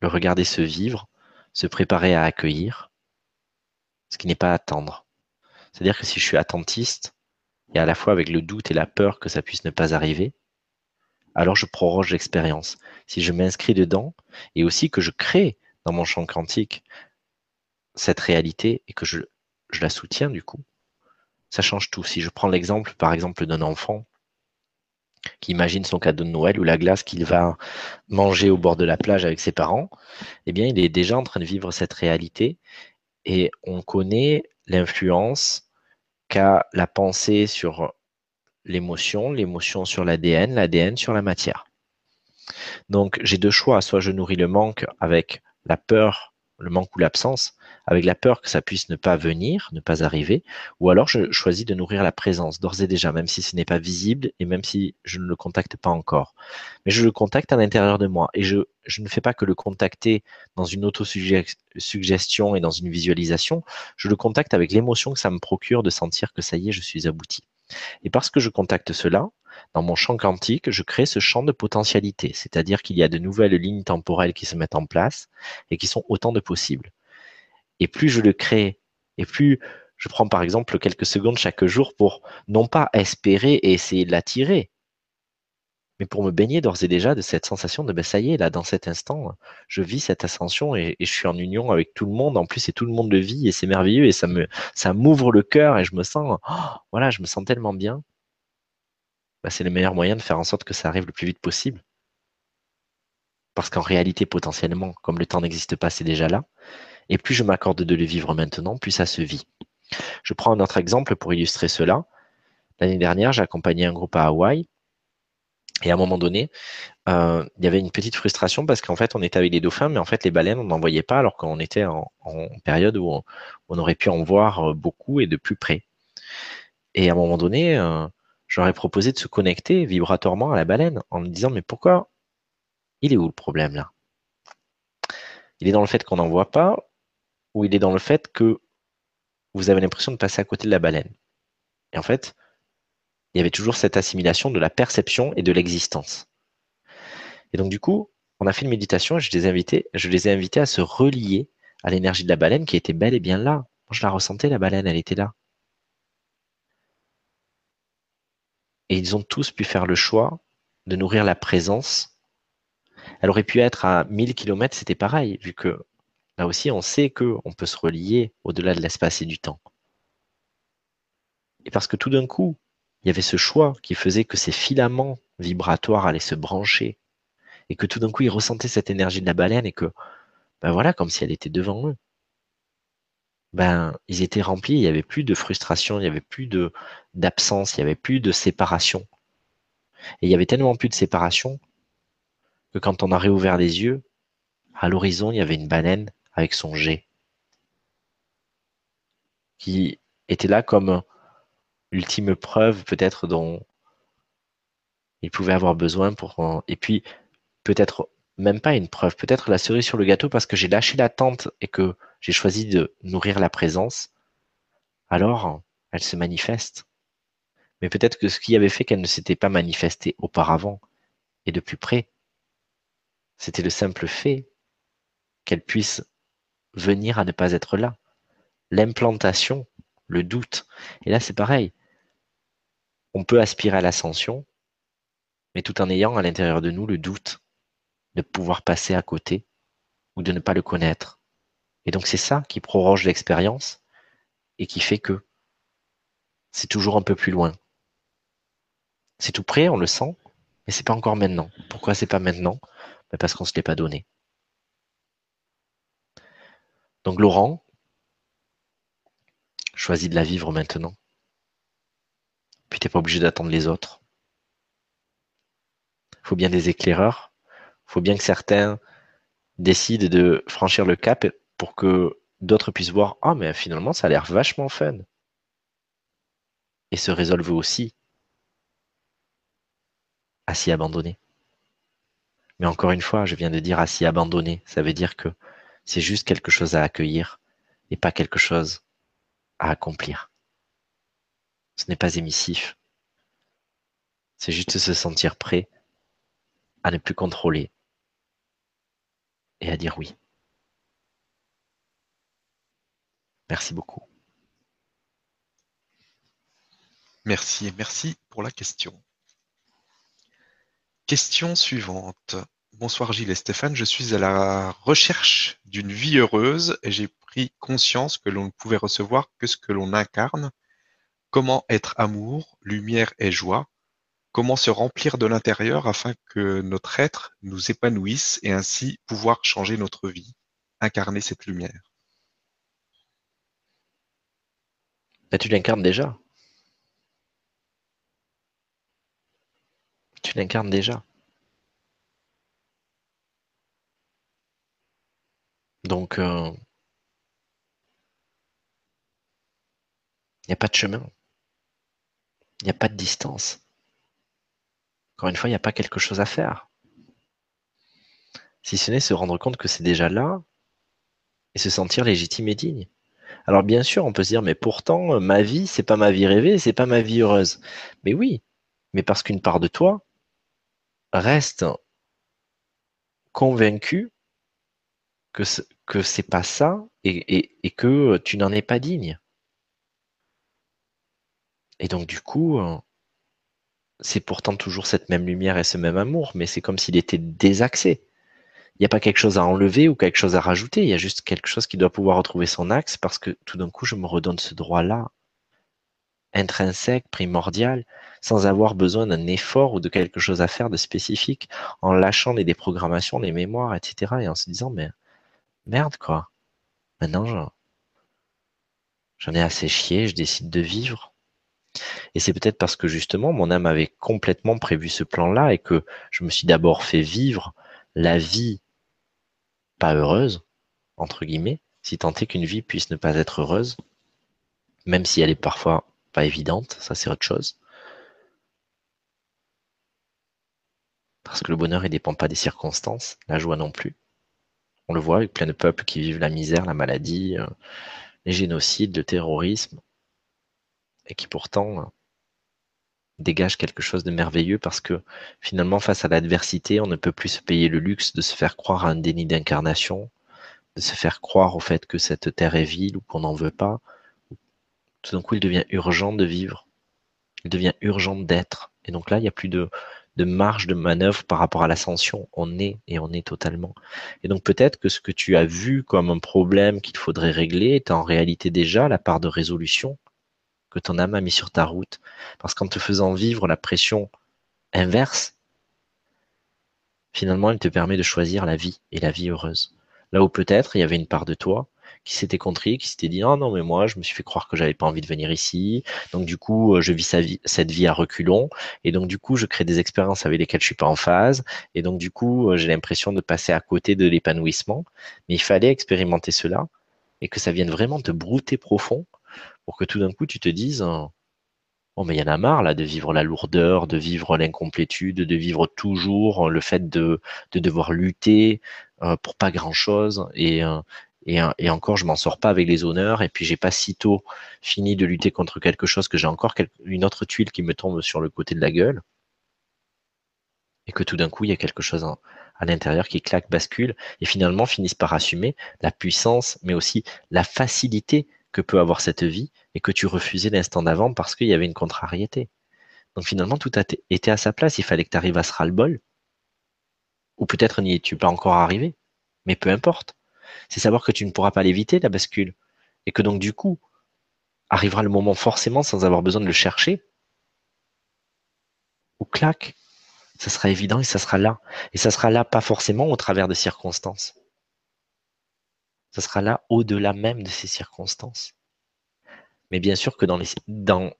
le regarder se vivre, se préparer à accueillir, ce qui n'est pas attendre. C'est-à-dire que si je suis attentiste, et à la fois avec le doute et la peur que ça puisse ne pas arriver, alors je proroge l'expérience. Si je m'inscris dedans et aussi que je crée dans mon champ quantique cette réalité et que je, la soutiens du coup, ça change tout. Si je prends l'exemple par exemple d'un enfant qui imagine son cadeau de Noël ou la glace qu'il va manger au bord de la plage avec ses parents, eh bien il est déjà en train de vivre cette réalité et on connaît l'influence qu'a la pensée sur l'émotion, l'émotion sur l'ADN, l'ADN sur la matière. Donc j'ai deux choix, soit je nourris le manque avec la peur, le manque ou l'absence, avec la peur que ça puisse ne pas venir, ne pas arriver, ou alors je choisis de nourrir la présence d'ores et déjà, même si ce n'est pas visible et même si je ne le contacte pas encore. Mais je le contacte à l'intérieur de moi et je, ne fais pas que le contacter dans une auto-suggestion et dans une visualisation, je le contacte avec l'émotion que ça me procure de sentir que ça y est, je suis abouti. Et parce que je contacte cela, dans mon champ quantique, je crée ce champ de potentialité, c'est-à-dire qu'il y a de nouvelles lignes temporelles qui se mettent en place et qui sont autant de possibles. Et plus je le crée, et plus je prends par exemple quelques secondes chaque jour pour non pas espérer et essayer de l'attirer, mais pour me baigner d'ores et déjà de cette sensation de ben ça y est, là, dans cet instant, je vis cette ascension et, je suis en union avec tout le monde. En plus, et tout le monde le vit et c'est merveilleux et ça me, ça m'ouvre le cœur et je me sens, oh, voilà, je me sens tellement bien. Ben, c'est le meilleur moyen de faire en sorte que ça arrive le plus vite possible. Parce qu'en réalité, potentiellement, comme le temps n'existe pas, c'est déjà là. Et plus je m'accorde de le vivre maintenant, plus ça se vit. Je prends un autre exemple pour illustrer cela. L'année dernière, j'ai accompagné un groupe à Hawaï Et à un moment donné, euh, il y avait une petite frustration parce qu'en fait, on était avec les dauphins, mais en fait, les baleines, on n'en voyait pas alors qu'on était en, période où on, aurait pu en voir euh, beaucoup et de plus près. Et à un moment donné, euh, j'aurais proposé de se connecter vibratoirement à la baleine en me disant, mais pourquoi Il est où le problème là? Il est dans le fait qu'on n'en voit pas ou il est dans le fait que vous avez l'impression de passer à côté de la baleine? Et en fait, il y avait toujours cette assimilation de la perception et de l'existence. Et donc, du coup, on a fait une méditation et je les ai invités, je les ai invités à se relier à l'énergie de la baleine qui était bel et bien là. je la ressentais, la baleine, elle était là. Et ils ont tous pu faire le choix de nourrir la présence. Elle aurait pu être à 1000 km, c'était pareil, vu que là aussi, on sait qu'on peut se relier au-delà de l'espace et du temps. Et parce que tout d'un coup, il y avait ce choix qui faisait que ces filaments vibratoires allaient se brancher et que tout d'un coup ils ressentaient cette énergie de la baleine et que, ben voilà, comme si elle était devant eux. Ben, ils étaient remplis, il n'y avait plus de frustration, il n'y avait plus d'absence, il n'y avait plus de séparation. Et il y avait tellement plus de séparation que quand on a réouvert les yeux, à l'horizon, il y avait une baleine avec son jet qui était là comme ultime preuve peut-être dont il pouvait avoir besoin pour et puis peut-être même pas une preuve, peut-être la cerise sur le gâteau parce que j'ai lâché l'attente et que j'ai choisi de nourrir la présence, alors elle se manifeste. Mais peut-être que ce qui avait fait qu'elle ne s'était pas manifestée auparavant et de plus près, c'était le simple fait qu'elle puisse venir à ne pas être là. L'implantation, le doute. Et là, c'est pareil on peut aspirer à l'ascension, mais tout en ayant à l'intérieur de nous le doute de pouvoir passer à côté ou de ne pas le connaître. Et donc c'est ça qui proroge l'expérience et qui fait que c'est toujours un peu plus loin. C'est tout près, on le sent, mais c'est pas encore maintenant. Pourquoi c'est pas maintenant? Ben, Parce qu'on ne se l'est pas donné. Donc Laurent choisit de la vivre maintenant. Puis t'es pas obligé d'attendre les autres. Il faut bien des éclaireurs. Il faut bien que certains décident de franchir le cap pour que d'autres puissent voir Ah, mais finalement, ça a l'air vachement fun. Et se résolvent aussi à s'y abandonner. Mais encore une fois, je viens de dire à s'y abandonner. Ça veut dire que c'est juste quelque chose à accueillir et pas quelque chose à accomplir. Ce n'est pas émissif. C'est juste se sentir prêt à ne plus contrôler et à dire oui. Merci beaucoup. Merci, merci pour la question. Question suivante. Bonsoir Gilles et Stéphane, je suis à la recherche d'une vie heureuse et j'ai pris conscience que l'on ne pouvait recevoir que ce que l'on incarne Comment être amour, lumière et joie? Comment se remplir de l'intérieur afin que notre être nous épanouisse et ainsi pouvoir changer notre vie, incarner cette lumière? Bah, tu l'incarnes déjà. Tu l'incarnes déjà. Donc, euh, il n'y a pas de chemin. Il n'y a pas de distance. Encore une fois, il n'y a pas quelque chose à faire. Si ce n'est se rendre compte que c'est déjà là et se sentir légitime et digne. Alors bien sûr, on peut se dire, mais pourtant, ma vie, c'est pas ma vie rêvée, c'est pas ma vie heureuse. Mais oui, mais parce qu'une part de toi reste convaincue que ce, que c'est pas ça et, et que tu n'en es pas digne. Et donc du coup, euh, c'est pourtant toujours cette même lumière et ce même amour, mais c'est comme s'il était désaxé. Il n'y a pas quelque chose à enlever ou quelque chose à rajouter, il y a juste quelque chose qui doit pouvoir retrouver son axe parce que tout d'un coup, je me redonne ce droit-là, intrinsèque, primordial, sans avoir besoin d'un effort ou de quelque chose à faire de spécifique, en lâchant les déprogrammations, les mémoires, etc. et en se disant, mais merde quoi, maintenant j'en ai assez chié, je décide de vivre. Et c'est peut-être parce que justement mon âme avait complètement prévu ce plan-là et que je me suis d'abord fait vivre la vie heureuse, entre guillemets, si tant est qu'une vie puisse ne pas être heureuse, même si elle est parfois pas évidente, ça c'est autre chose. Parce que le bonheur, il dépend pas des circonstances, la joie non plus. On le voit avec plein de peuples qui vivent la misère, la maladie, euh, les génocides, le terrorisme, et qui pourtant dégagent quelque chose de merveilleux parce que finalement, face à l'adversité, on ne peut plus se payer le luxe de se faire croire à un déni d'incarnation, de se faire croire au fait que cette terre est vile ou qu'on n'en veut pas. Tout d'un coup, il devient urgent de vivre. Il devient urgent d'être. Et donc là, il n'y a plus de, de marge de manœuvre par rapport à l'ascension. On est et on est totalement. Et donc peut-être que ce que tu as vu comme un problème qu'il faudrait régler est en réalité déjà la part de résolution que ton âme a mis sur ta route. Parce qu'en te faisant vivre la pression inverse, finalement, elle te permet de choisir la vie et la vie heureuse. Là où peut-être il y avait une part de toi qui s'était contrit, qui s'était dit, oh non, mais moi, je me suis fait croire que j'avais pas envie de venir ici. Donc, du coup, euh, je vis cette vie à reculons. Et donc, du coup, je crée des expériences avec lesquelles je suis pas en phase. Et donc, du coup, euh, j'ai l'impression de passer à côté de l'épanouissement. Mais il fallait expérimenter cela et que ça vienne vraiment te brouter profond pour que tout d'un coup, tu te dises, Oh, mais il y en a marre là de vivre la lourdeur, de vivre l'incomplétude, de vivre toujours le fait de, de devoir lutter euh, pour pas grand chose et, et, encore, je m'en sors pas avec les honneurs. Et puis, j'ai pas si tôt fini de lutter contre quelque chose que j'ai encore une autre tuile qui me tombe sur le côté de la gueule. Et que tout d'un coup, il y a quelque chose à l'intérieur qui claque, bascule, et finalement finissent par assumer la puissance, mais aussi la facilité que peut avoir cette vie, et que tu refusais l'instant d'avant parce qu'il y avait une contrariété. Donc finalement, tout a été à sa place. Il fallait que tu arrives à ce ras-le-bol. Ou peut-être n'y es-tu pas encore arrivé. Mais peu importe c'est savoir que tu ne pourras pas l'éviter, la bascule. Et que donc, du coup, arrivera le moment forcément sans avoir besoin de le chercher. Ou clac, ça sera évident et ça sera là. Et ça sera là pas forcément au travers de circonstances. Ça sera là au-delà même de ces circonstances. Mais bien sûr que dans,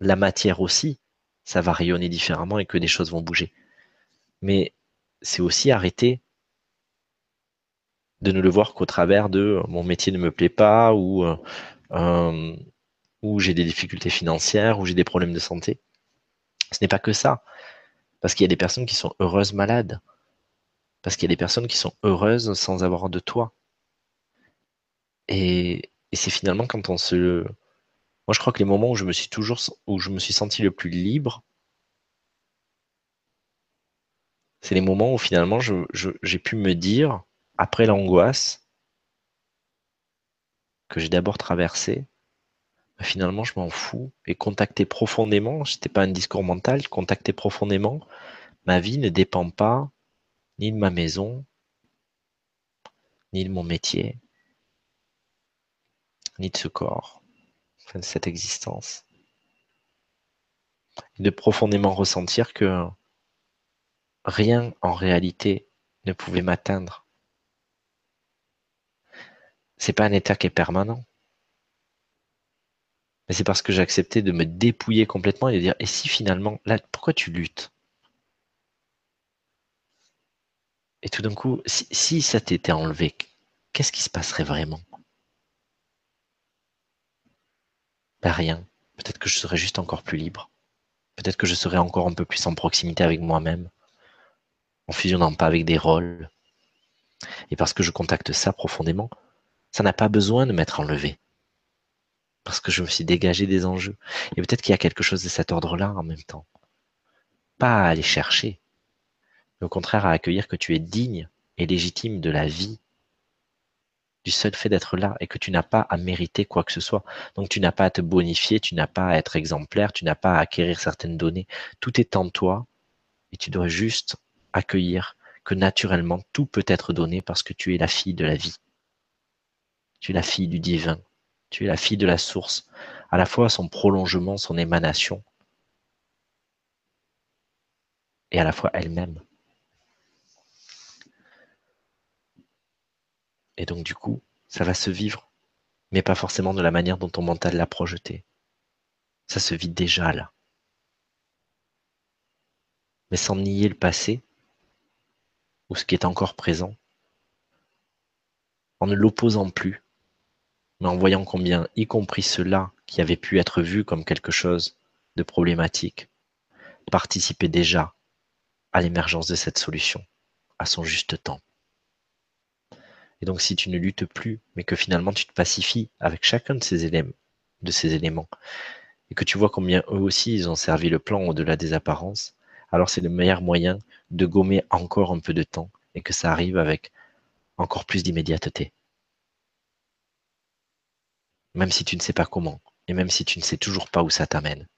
la matière aussi, ça va rayonner différemment et que des choses vont bouger. Mais c'est aussi arrêter de ne le voir qu'au travers de euh, mon métier ne me plaît pas ou, euh, euh, ou j'ai des difficultés financières ou j'ai des problèmes de santé. Ce n'est pas que ça. Parce qu'il y a des personnes qui sont heureuses malades. Parce qu'il y a des personnes qui sont heureuses sans avoir de toi. Et, et c'est finalement quand on se... Moi, je crois que les moments où je me suis toujours, où je me suis senti le plus libre, c'est les moments où finalement j'ai pu me dire, après l'angoisse que j'ai d'abord traversée, bah, finalement je m'en fous. Et contacter profondément, c'était pas un discours mental, contacter profondément, ma vie ne dépend pas ni de ma maison, ni de mon métier, ni de ce corps, cette existence. De profondément ressentir que rien en réalité ne pouvait m'atteindre c'est pas un état qui est permanent. Mais c'est parce que j'ai accepté de me dépouiller complètement et de dire, et si finalement, là, pourquoi tu luttes? Et tout d'un coup, si, ça t'était enlevé, qu'est-ce qui se passerait vraiment? Rien. Peut-être que je serais juste encore plus libre. Peut-être que je serais encore un peu plus en proximité avec moi-même, en fusionnant pas avec des rôles. Et parce que je contacte ça profondément, ça n'a pas besoin de m'être enlevé. Parce que je me suis dégagé des enjeux. Et peut-être qu'il y a quelque chose de cet ordre-là en même temps. Pas à aller chercher, mais au contraire à accueillir que tu es digne et légitime de la vie, du seul fait d'être là et que tu n'as pas à mériter quoi que ce soit. Donc tu n'as pas à te bonifier, tu n'as pas à être exemplaire, tu n'as pas à acquérir certaines données. Tout est en toi et tu dois juste accueillir que naturellement tout peut être donné parce que tu es la fille de la vie. Tu es la fille du divin. Tu es la fille de la source, à la fois son prolongement, son émanation, et à la fois elle-même. Et donc du coup, ça va se vivre, mais pas forcément de la manière dont ton mental l'a projeté. Ça se vit déjà là. Mais sans nier le passé ou ce qui est encore présent, en ne l'opposant plus, mais en voyant combien, y compris cela qui avait pu être vu comme quelque chose de problématique, participait déjà à l'émergence de cette solution, à son juste temps. Et donc si tu ne luttes plus, mais que finalement tu te pacifies avec chacun de ces éléments, de ces éléments, et que tu vois combien eux aussi ils ont servi le plan au-delà des apparences, alors c'est le meilleur moyen de gommer encore un peu de temps et que ça arrive avec encore plus d'immédiateté. Même si tu ne sais pas comment, et même si tu ne sais toujours pas où ça t'amène.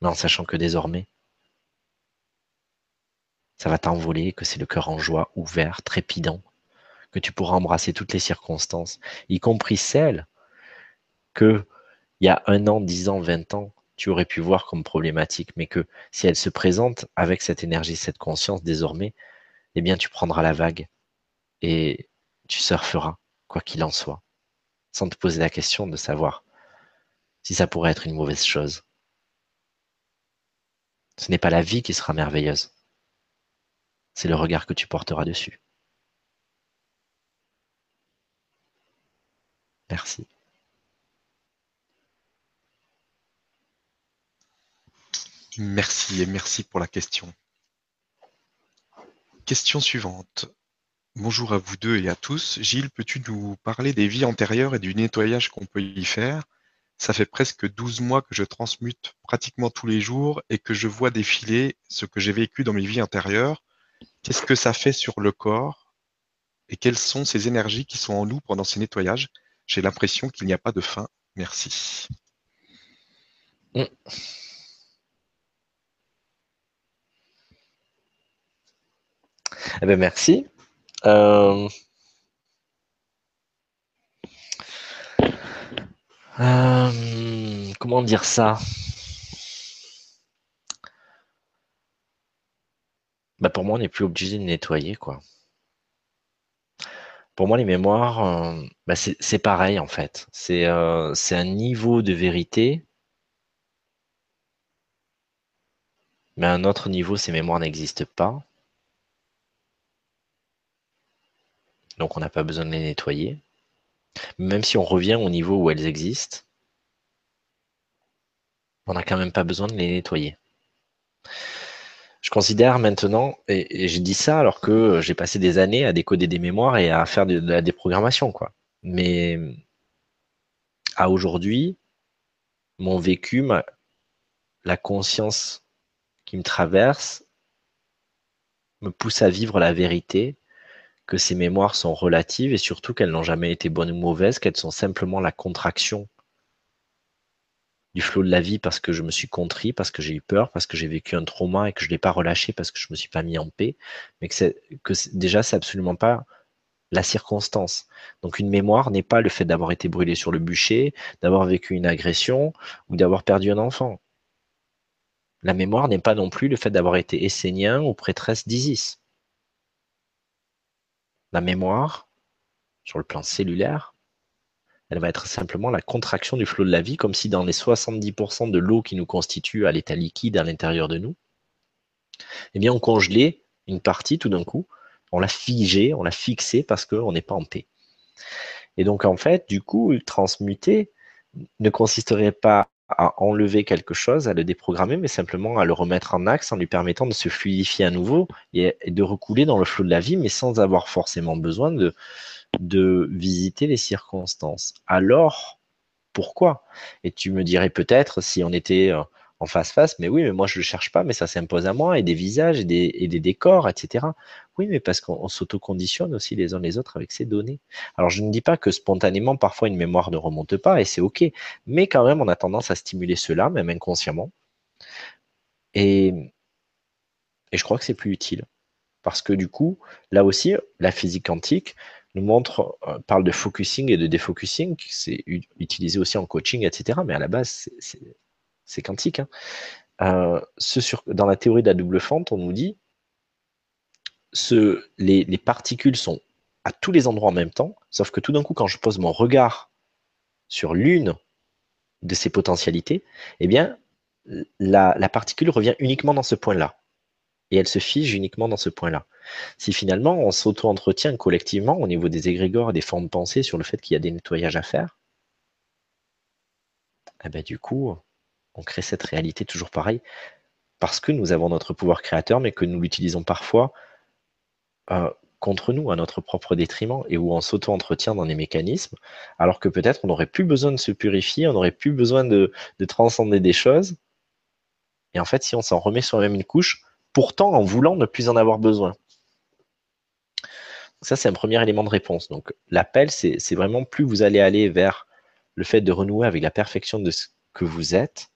Mais en sachant que désormais, ça va t'envoler, que c'est le cœur en joie, ouvert, trépidant, que tu pourras embrasser toutes les circonstances, y compris celles que, il y a un an, dix ans, vingt ans, tu aurais pu voir comme problématiques, mais que si elles se présentent avec cette énergie, cette conscience désormais, eh bien tu prendras la vague et tu surferas, quoi qu'il en soit, sans te poser la question de savoir si ça pourrait être une mauvaise chose. Ce n'est pas la vie qui sera merveilleuse, c'est le regard que tu porteras dessus. Merci. Merci et merci pour la question. Question suivante. Bonjour à vous deux et à tous. Gilles, peux-tu nous parler des vies antérieures et du nettoyage qu'on peut y faire? Ça fait presque 12 mois que je transmute pratiquement tous les jours et que je vois défiler ce que j'ai vécu dans mes vies antérieures. Qu'est-ce que ça fait sur le corps et quelles sont ces énergies qui sont en nous pendant ces nettoyages? J'ai l'impression qu'il n'y a pas de fin. Merci. Eh bien, merci. Euh, euh, comment dire ça? Bah Pour moi, on n'est plus obligé de nettoyer. quoi. Pour moi, les mémoires, euh, bah c'est pareil en fait. C'est un niveau de vérité. Mais à un autre niveau, ces mémoires n'existent pas. donc on n'a pas besoin de les nettoyer. Même si on revient au niveau où elles existent, on n'a quand même pas besoin de les nettoyer. Je considère maintenant, et, j'ai dit ça alors que j'ai passé des années à décoder des mémoires et à faire de, la déprogrammation, quoi. Mais à aujourd'hui, mon vécu, la conscience qui me traverse, me pousse à vivre la vérité que ces mémoires sont relatives et surtout qu'elles n'ont jamais été bonnes ou mauvaises, qu'elles sont simplement la contraction du flot de la vie parce que je me suis contrit, parce que j'ai eu peur, parce que j'ai vécu un trauma et que je ne l'ai pas relâché parce que je ne me suis pas mis en paix, mais que, que déjà, c'est absolument pas la circonstance. Donc une mémoire n'est pas le fait d'avoir été brûlé sur le bûcher, d'avoir vécu une agression ou d'avoir perdu un enfant. La mémoire n'est pas non plus le fait d'avoir été essénien ou prêtresse d'Isis. La mémoire, sur le plan cellulaire, elle va être simplement la contraction du flot de la vie, comme si dans les 70% de l'eau qui nous constitue à l'état liquide à l'intérieur de nous, eh bien, on congelait une partie tout d'un coup, on l'a figée, on l'a fixée parce qu'on n'est pas en paix. Et donc, en fait, du coup, transmuter ne consisterait pas à enlever quelque chose, à le déprogrammer, mais simplement à le remettre en axe en lui permettant de se fluidifier à nouveau et, de recouler dans le flot de la vie, mais sans avoir forcément besoin de, de visiter les circonstances. Alors, pourquoi? Et tu me dirais peut-être si on était euh, en face-face, mais oui, mais moi je ne le cherche pas, mais ça s'impose à moi, et des visages, et des, et des décors, etc. Oui, mais parce qu'on s'auto-conditionne aussi les uns les autres avec ces données. Alors je ne dis pas que spontanément, parfois une mémoire ne remonte pas, et c'est OK, mais quand même, on a tendance à stimuler cela, même inconsciemment. Et, et je crois que c'est plus utile. Parce que du coup, là aussi, la physique quantique nous montre, euh, parle de focusing et de défocusing, c'est utilisé aussi en coaching, etc. Mais à la base, c'est quantique. Hein. Euh, dans la théorie de la double fente, on nous dit ce, les, particules sont à tous les endroits en même temps, sauf que tout d'un coup, quand je pose mon regard sur l'une de ses potentialités, eh bien, la particule revient uniquement dans ce point-là. Et elle se fige uniquement dans ce point-là. Si finalement on s'auto-entretient collectivement au niveau des égrégores et des formes pensées sur le fait qu'il y a des nettoyages à faire, eh ben, du coup, on crée cette réalité toujours pareille parce que nous avons notre pouvoir créateur, mais que nous l'utilisons parfois euh, contre nous, à notre propre détriment, et où on s'auto-entretient dans des mécanismes, alors que peut-être on n'aurait plus besoin de se purifier, on n'aurait plus besoin de, transcender des choses. Et en fait, si on s'en remet sur la même une couche, pourtant en voulant ne plus en avoir besoin. Ça, c'est un premier élément de réponse. Donc, l'appel, c'est vraiment plus vous allez aller vers le fait de renouer avec la perfection de ce que vous êtes,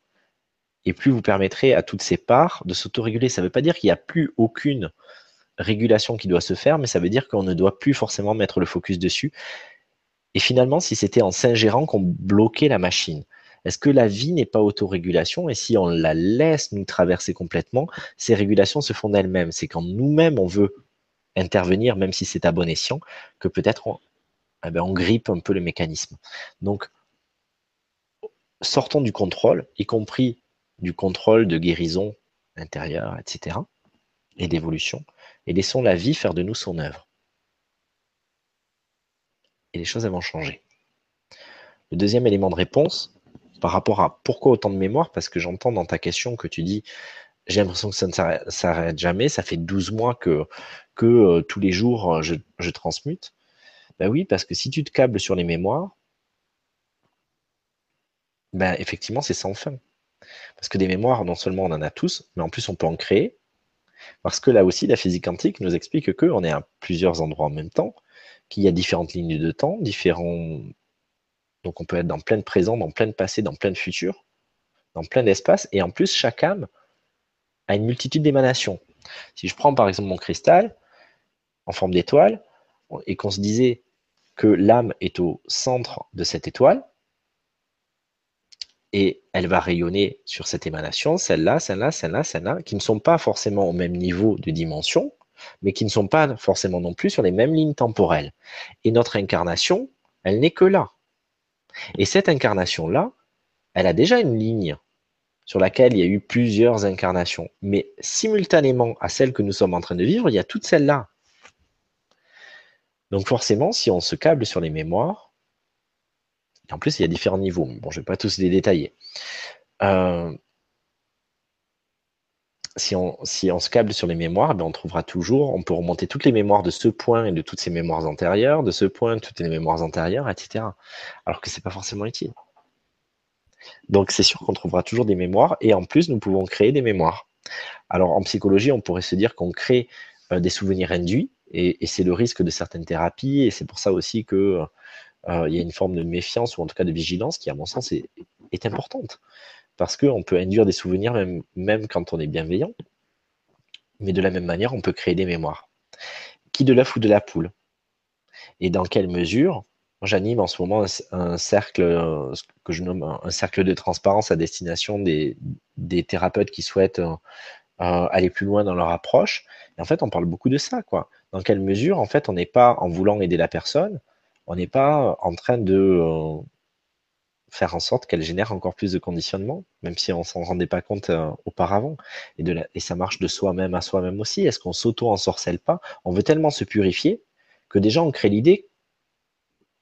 et plus vous permettrez à toutes ces parts de s'autoréguler. Ça ne veut pas dire qu'il n'y a plus aucune régulation qui doit se faire, mais ça veut dire qu'on ne doit plus forcément mettre le focus dessus. Et finalement, si c'était en s'ingérant qu'on bloquait la machine, est-ce que la vie n'est pas autorégulation? Et si on la laisse nous traverser complètement, ces régulations se font d'elles-mêmes. C'est quand nous-mêmes on veut intervenir, même si c'est à bon escient, que peut-être on, eh ben, on grippe un peu le mécanisme. Donc, sortons du contrôle, y compris du contrôle de guérison intérieure, etc., et d'évolution, et laissons la vie faire de nous son œuvre. Et les choses vont changer. Le deuxième élément de réponse, par rapport à pourquoi autant de mémoire, parce que j'entends dans ta question que tu dis j'ai l'impression que ça ne s'arrête jamais, ça fait 12 mois que, euh, tous les jours je, je transmute. Ben oui, parce que si tu te câbles sur les mémoires, ben effectivement, c'est sans fin. Parce que des mémoires, non seulement on en a tous, mais en plus on peut en créer. Parce que là aussi, la physique quantique nous explique qu'on est à plusieurs endroits en même temps, qu'il y a différentes lignes de temps, différents. Donc on peut être dans plein de présent, dans plein passé, dans plein de futur, dans plein d'espace. Et en plus, chaque âme a une multitude d'émanations. Si je prends par exemple mon cristal en forme d'étoile, et qu'on se disait que l'âme est au centre de cette étoile, et elle va rayonner sur cette émanation, celle-là, celle-là, celle-là, celle-là, qui ne sont pas forcément au même niveau de dimension, mais qui ne sont pas forcément non plus sur les mêmes lignes temporelles. Et notre incarnation, elle n'est que là. Et cette incarnation-là, elle a déjà une ligne sur laquelle il y a eu plusieurs incarnations. Mais simultanément à celle que nous sommes en train de vivre, il y a toutes celles-là. Donc forcément, si on se câble sur les mémoires, en plus, il y a différents niveaux. Bon, je ne vais pas tous les détailler. Euh, si, on, se câble sur les mémoires, ben on trouvera toujours, on peut remonter toutes les mémoires de ce point et de toutes ces mémoires antérieures, de ce point, toutes les mémoires antérieures, etc. Alors que ce n'est pas forcément utile. Donc c'est sûr qu'on trouvera toujours des mémoires et en plus nous pouvons créer des mémoires. Alors en psychologie, on pourrait se dire qu'on crée euh, des souvenirs induits et, c'est le risque de certaines thérapies et c'est pour ça aussi que euh, y a une forme de méfiance ou en tout cas de vigilance qui, à mon sens, est, importante. Parce qu'on peut induire des souvenirs même, même quand on est bienveillant, mais de la même manière, on peut créer des mémoires. Qui de l'œuf ou de la poule? Et dans quelle mesure? J'anime en ce moment un, cercle euh, que je nomme un, cercle de transparence à destination des, thérapeutes qui souhaitent euh, aller plus loin dans leur approche. Et en fait, on parle beaucoup de ça, quoi. Dans quelle mesure, en fait, on n'est pas en voulant aider la personne, on n'est pas en train de euh, faire en sorte qu'elle génère encore plus de conditionnement, même si on s'en rendait pas compte euh, auparavant. Et, de et ça marche de soi-même à soi-même aussi. Est-ce qu'on s'auto-ensorcelle pas? On veut tellement se purifier que déjà on crée l'idée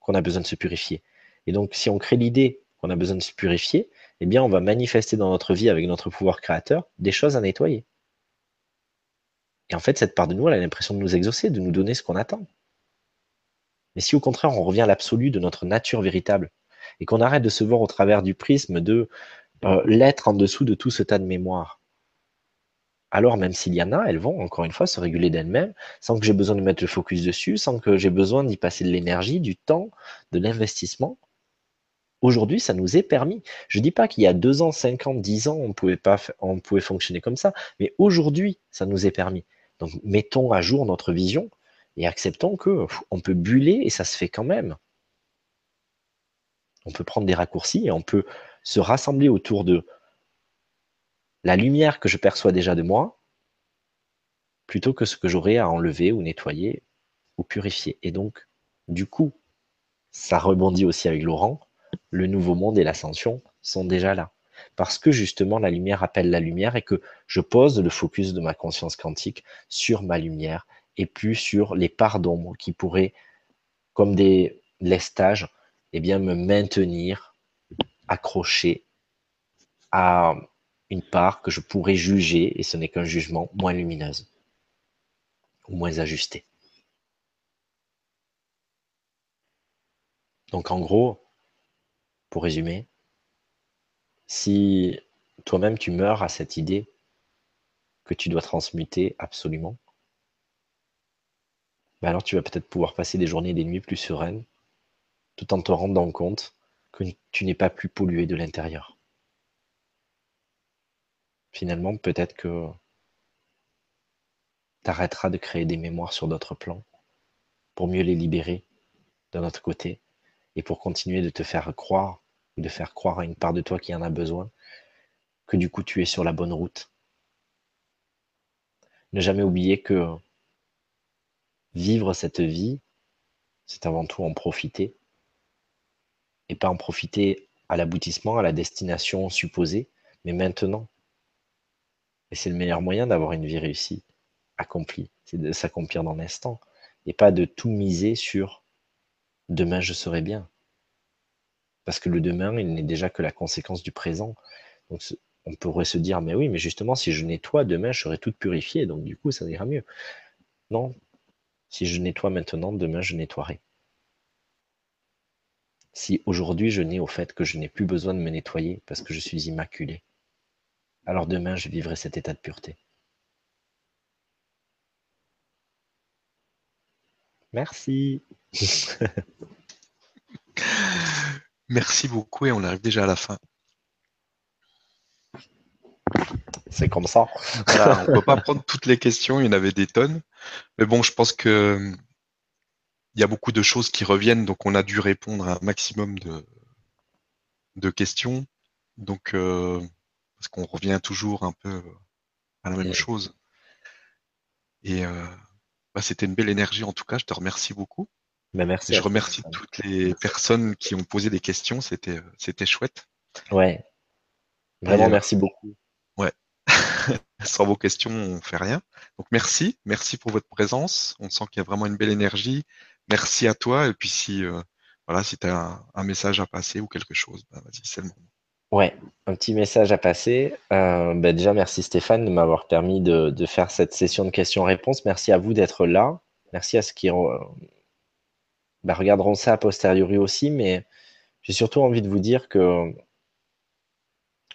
qu'on a besoin de se purifier. Et donc, si on crée l'idée qu'on a besoin de se purifier, eh bien, on va manifester dans notre vie avec notre pouvoir créateur des choses à nettoyer. Et en fait, cette part de nous, elle a l'impression de nous exaucer, de nous donner ce qu'on attend. Mais si au contraire on revient à l'absolu de notre nature véritable et qu'on arrête de se voir au travers du prisme de euh, l'être en dessous de tout ce tas de mémoire, alors même s'il y en a, elles vont encore une fois se réguler d'elles-mêmes sans que j'ai besoin de mettre le focus dessus, sans que j'ai besoin d'y passer de l'énergie, du temps, de l'investissement. Aujourd'hui, ça nous est permis. Je ne dis pas qu'il y a deux ans, cinq ans, dix ans, on pouvait pas, on pouvait fonctionner comme ça, mais aujourd'hui, ça nous est permis. Donc, mettons à jour notre vision et acceptons que on peut buller et ça se fait quand même. On peut prendre des raccourcis et on peut se rassembler autour de la lumière que je perçois déjà de moi, plutôt que ce que j'aurais à enlever ou nettoyer ou purifier. Et donc, du coup, ça rebondit aussi avec Laurent, le nouveau monde et l'ascension, sont déjà là. Parce que justement, la lumière appelle la lumière et que je pose le focus de ma conscience quantique sur ma lumière et plus sur les parts d'ombre qui pourraient, comme des lestages, eh bien, me maintenir accroché à une part que je pourrais juger, et ce n'est qu'un jugement, moins lumineuse ou moins ajustée. Donc en gros, pour résumer, si toi-même tu meurs à cette idée que tu dois transmuter absolument, ben alors tu vas peut-être pouvoir passer des journées et des nuits plus sereines, tout en te rendant compte que tu n'es pas plus pollué de l'intérieur. Finalement, peut-être que tu arrêteras de créer des mémoires sur d'autres plans pour mieux les libérer d'un autre côté et pour continuer de te faire croire, de faire croire à une part de toi qui en a besoin, que du coup tu es sur la bonne route. Ne jamais oublier que vivre cette vie, c'est avant tout en profiter, et pas en profiter à l'aboutissement, à la destination supposée, mais maintenant. Et c'est le meilleur moyen d'avoir une vie réussie, accomplie, c'est de s'accomplir dans l'instant, et pas de tout miser sur demain je serai bien. Parce que le demain, il n'est déjà que la conséquence du présent. Donc on pourrait se dire, mais oui, mais justement, si je nettoie, demain, je serai toute purifiée, donc du coup, ça ira mieux. Non, si je nettoie maintenant, demain, je nettoierai. Si aujourd'hui, je n'ai au fait que je n'ai plus besoin de me nettoyer parce que je suis immaculé, alors demain, je vivrai cet état de pureté. Merci. Merci beaucoup et on arrive déjà à la fin. C'est comme ça. on ne peut pas prendre toutes les questions, il y en avait des tonnes. Mais bon, je pense que il y a beaucoup de choses qui reviennent, donc on a dû répondre à un maximum de, de questions. Donc, euh, parce qu'on revient toujours un peu à la même chose. Et euh, bah, c'était une belle énergie en tout cas, je te remercie beaucoup. Bah, merci. je remercie toutes les personnes qui ont posé des questions, c'était c'était chouette. Ouais. Vraiment, merci beaucoup. Ouais. Sans vos questions, on fait rien. Donc merci, merci pour votre présence. On sent qu'il y a vraiment une belle énergie. Merci à toi. Et puis si euh, voilà, si tu as un, message à passer ou quelque chose, bah, vas-y, c'est le moment. Ouais, un petit message à passer. Euh, bah, déjà, merci Stéphane de m'avoir permis de, faire cette session de questions-réponses. Merci à vous d'être là. Merci à ceux qui, bah, regarderons ça a posteriori aussi, mais j'ai surtout envie de vous dire que,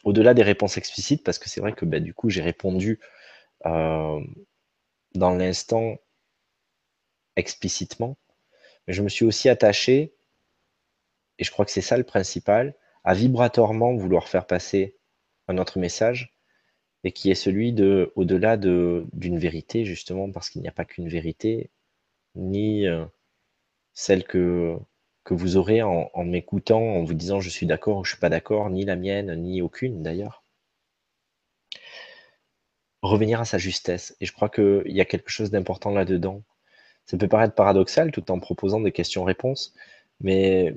au-delà des réponses explicites, parce que c'est vrai que bah, du coup j'ai répondu euh, dans l'instant explicitement, mais je me suis aussi attaché, et je crois que c'est ça le principal, à vibratoirement vouloir faire passer un autre message, et qui est celui de, au-delà d'une vérité, justement, parce qu'il n'y a pas qu'une vérité, ni euh, celle que, que vous aurez en, m'écoutant, en vous disant je suis d'accord ou je suis pas d'accord, ni la mienne, ni aucune d'ailleurs. Revenir à sa justesse. Et je crois qu'il y a quelque chose d'important là-dedans. Ça peut paraître paradoxal tout en proposant des questions-réponses, mais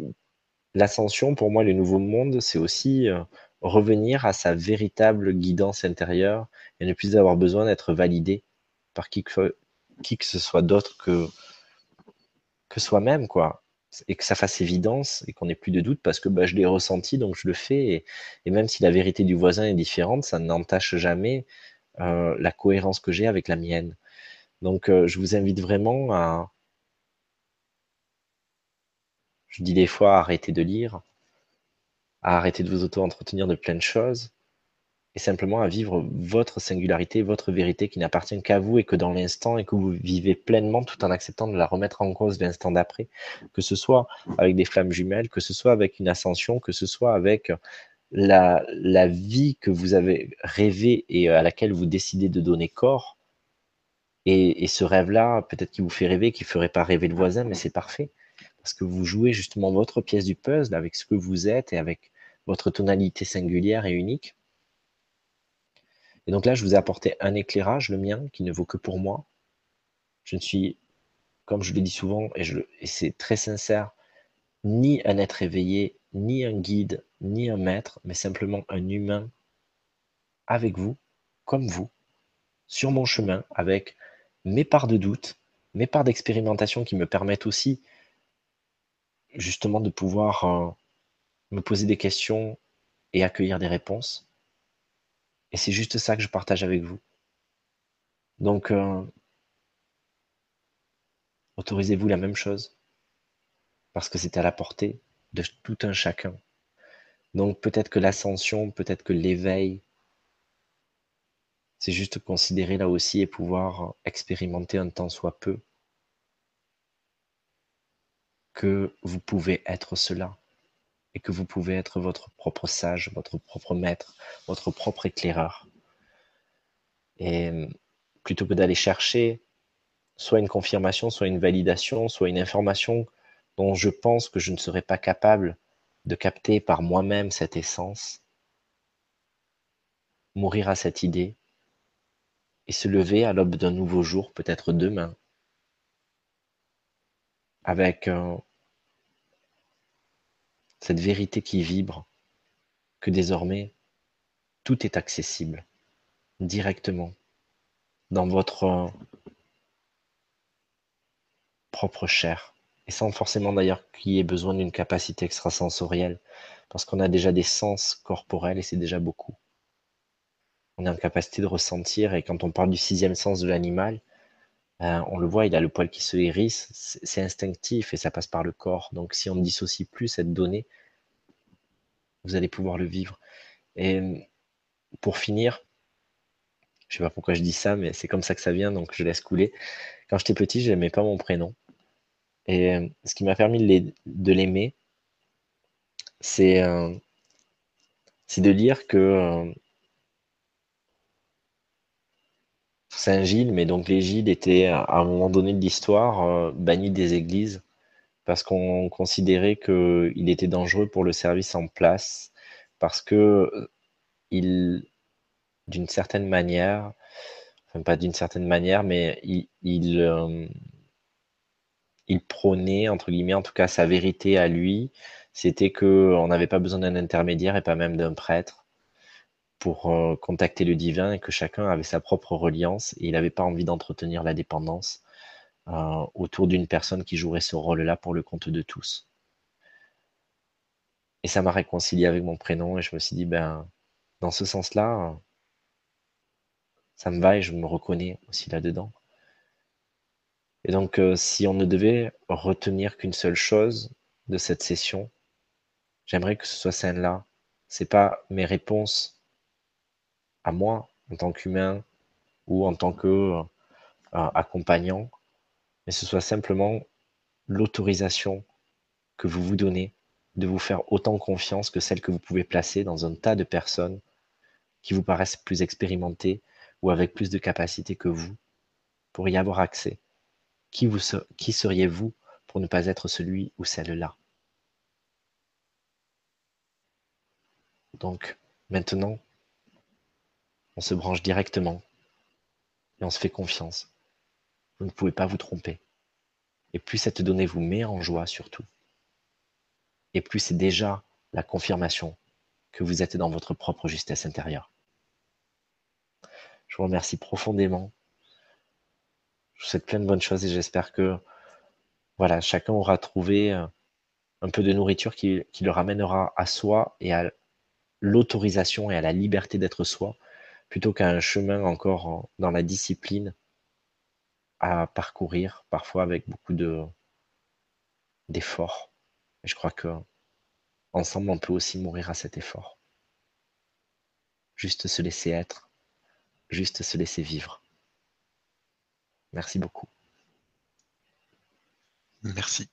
l'ascension, pour moi, le nouveau monde, c'est aussi euh, revenir à sa véritable guidance intérieure et ne plus avoir besoin d'être validé par qui que, qui que ce soit d'autre que, que soi-même, quoi. Et que ça fasse évidence et qu'on n'ait plus de doute parce que bah, je l'ai ressenti, donc je le fais. Et, même si la vérité du voisin est différente, ça n'entache jamais euh, la cohérence que j'ai avec la mienne. Donc euh, je vous invite vraiment à, je dis des fois, à arrêter de lire, à arrêter de vous auto-entretenir de plein de choses, et simplement à vivre votre singularité, votre vérité qui n'appartient qu'à vous et que dans l'instant et que vous vivez pleinement tout en acceptant de la remettre en cause l'instant d'après, que ce soit avec des flammes jumelles, que ce soit avec une ascension, que ce soit avec la, la vie que vous avez rêvé et à laquelle vous décidez de donner corps. Et, et ce rêve-là, peut-être qu'il vous fait rêver, qui ne ferait pas rêver le voisin, mais c'est parfait. Parce que vous jouez justement votre pièce du puzzle avec ce que vous êtes et avec votre tonalité singulière et unique et donc là, je vous ai apporté un éclairage, le mien, qui ne vaut que pour moi. Je ne suis, comme je le dis souvent, et, et c'est très sincère, ni un être éveillé, ni un guide, ni un maître, mais simplement un humain avec vous, comme vous, sur mon chemin, avec mes parts de doute, mes parts d'expérimentation qui me permettent aussi justement de pouvoir euh, me poser des questions et accueillir des réponses. Et c'est juste ça que je partage avec vous. Donc, euh, autorisez-vous la même chose, parce que c'est à la portée de tout un chacun. Donc peut-être que l'ascension, peut-être que l'éveil, c'est juste considérer là aussi et pouvoir expérimenter un temps soit peu que vous pouvez être cela et que vous pouvez être votre propre sage, votre propre maître, votre propre éclaireur. Et plutôt que d'aller chercher soit une confirmation, soit une validation, soit une information dont je pense que je ne serais pas capable de capter par moi-même cette essence, mourir à cette idée et se lever à l'aube d'un nouveau jour, peut-être demain, avec cette vérité qui vibre, que désormais tout est accessible directement dans votre propre chair et sans forcément d'ailleurs qu'il y ait besoin d'une capacité extrasensorielle, parce qu'on a déjà des sens corporels et c'est déjà beaucoup. On est en capacité de ressentir, et quand on parle du sixième sens de l'animal, euh, on le voit, il a le poil qui se hérisse, c'est instinctif et ça passe par le corps. Donc si on ne dissocie plus cette donnée, vous allez pouvoir le vivre. Et pour finir, je sais pas pourquoi je dis ça, mais c'est comme ça que ça vient, donc je laisse couler. Quand j'étais petit, je n'aimais pas mon prénom. Et euh, ce qui m'a permis de l'aimer, c'est euh, de lire que euh, Saint Gilles, mais donc les Gilles étaient à un moment donné de l'histoire bannis des églises parce qu'on considérait qu'il était dangereux pour le service en place, parce que il, d'une certaine manière, enfin pas d'une certaine manière, mais il, il prônait, entre guillemets, en tout cas sa vérité à lui, c'était qu'on n'avait pas besoin d'un intermédiaire et pas même d'un prêtre pour euh, contacter le divin et que chacun avait sa propre reliance et il n'avait pas envie d'entretenir la dépendance euh, autour d'une personne qui jouerait ce rôle-là pour le compte de tous. Et ça m'a réconcilié avec mon prénom et je me suis dit, ben, dans ce sens-là, ça me va et je me reconnais aussi là-dedans. Et donc, euh, si on ne devait retenir qu'une seule chose de cette session, j'aimerais que ce soit celle-là. C'est pas mes réponses à moi en tant qu'humain ou en tant que euh, accompagnant, mais ce soit simplement l'autorisation que vous vous donnez de vous faire autant confiance que celle que vous pouvez placer dans un tas de personnes qui vous paraissent plus expérimentées ou avec plus de capacité que vous pour y avoir accès. Qui seriez-vous pour ne pas être celui ou celle-là? Donc, maintenant, on se branche directement et on se fait confiance. Vous ne pouvez pas vous tromper. Et plus cette donnée vous met en joie surtout, et plus c'est déjà la confirmation que vous êtes dans votre propre justesse intérieure. Je vous remercie profondément je vous souhaite plein de bonnes choses et j'espère que voilà, chacun aura trouvé euh, un peu de nourriture qui, le ramènera à soi et à l'autorisation et à la liberté d'être soi, plutôt qu'à un chemin encore dans la discipline à parcourir, parfois avec beaucoup de d'efforts. Je crois que ensemble, on peut aussi mourir à cet effort. Juste se laisser être, juste se laisser vivre. Merci beaucoup. Merci.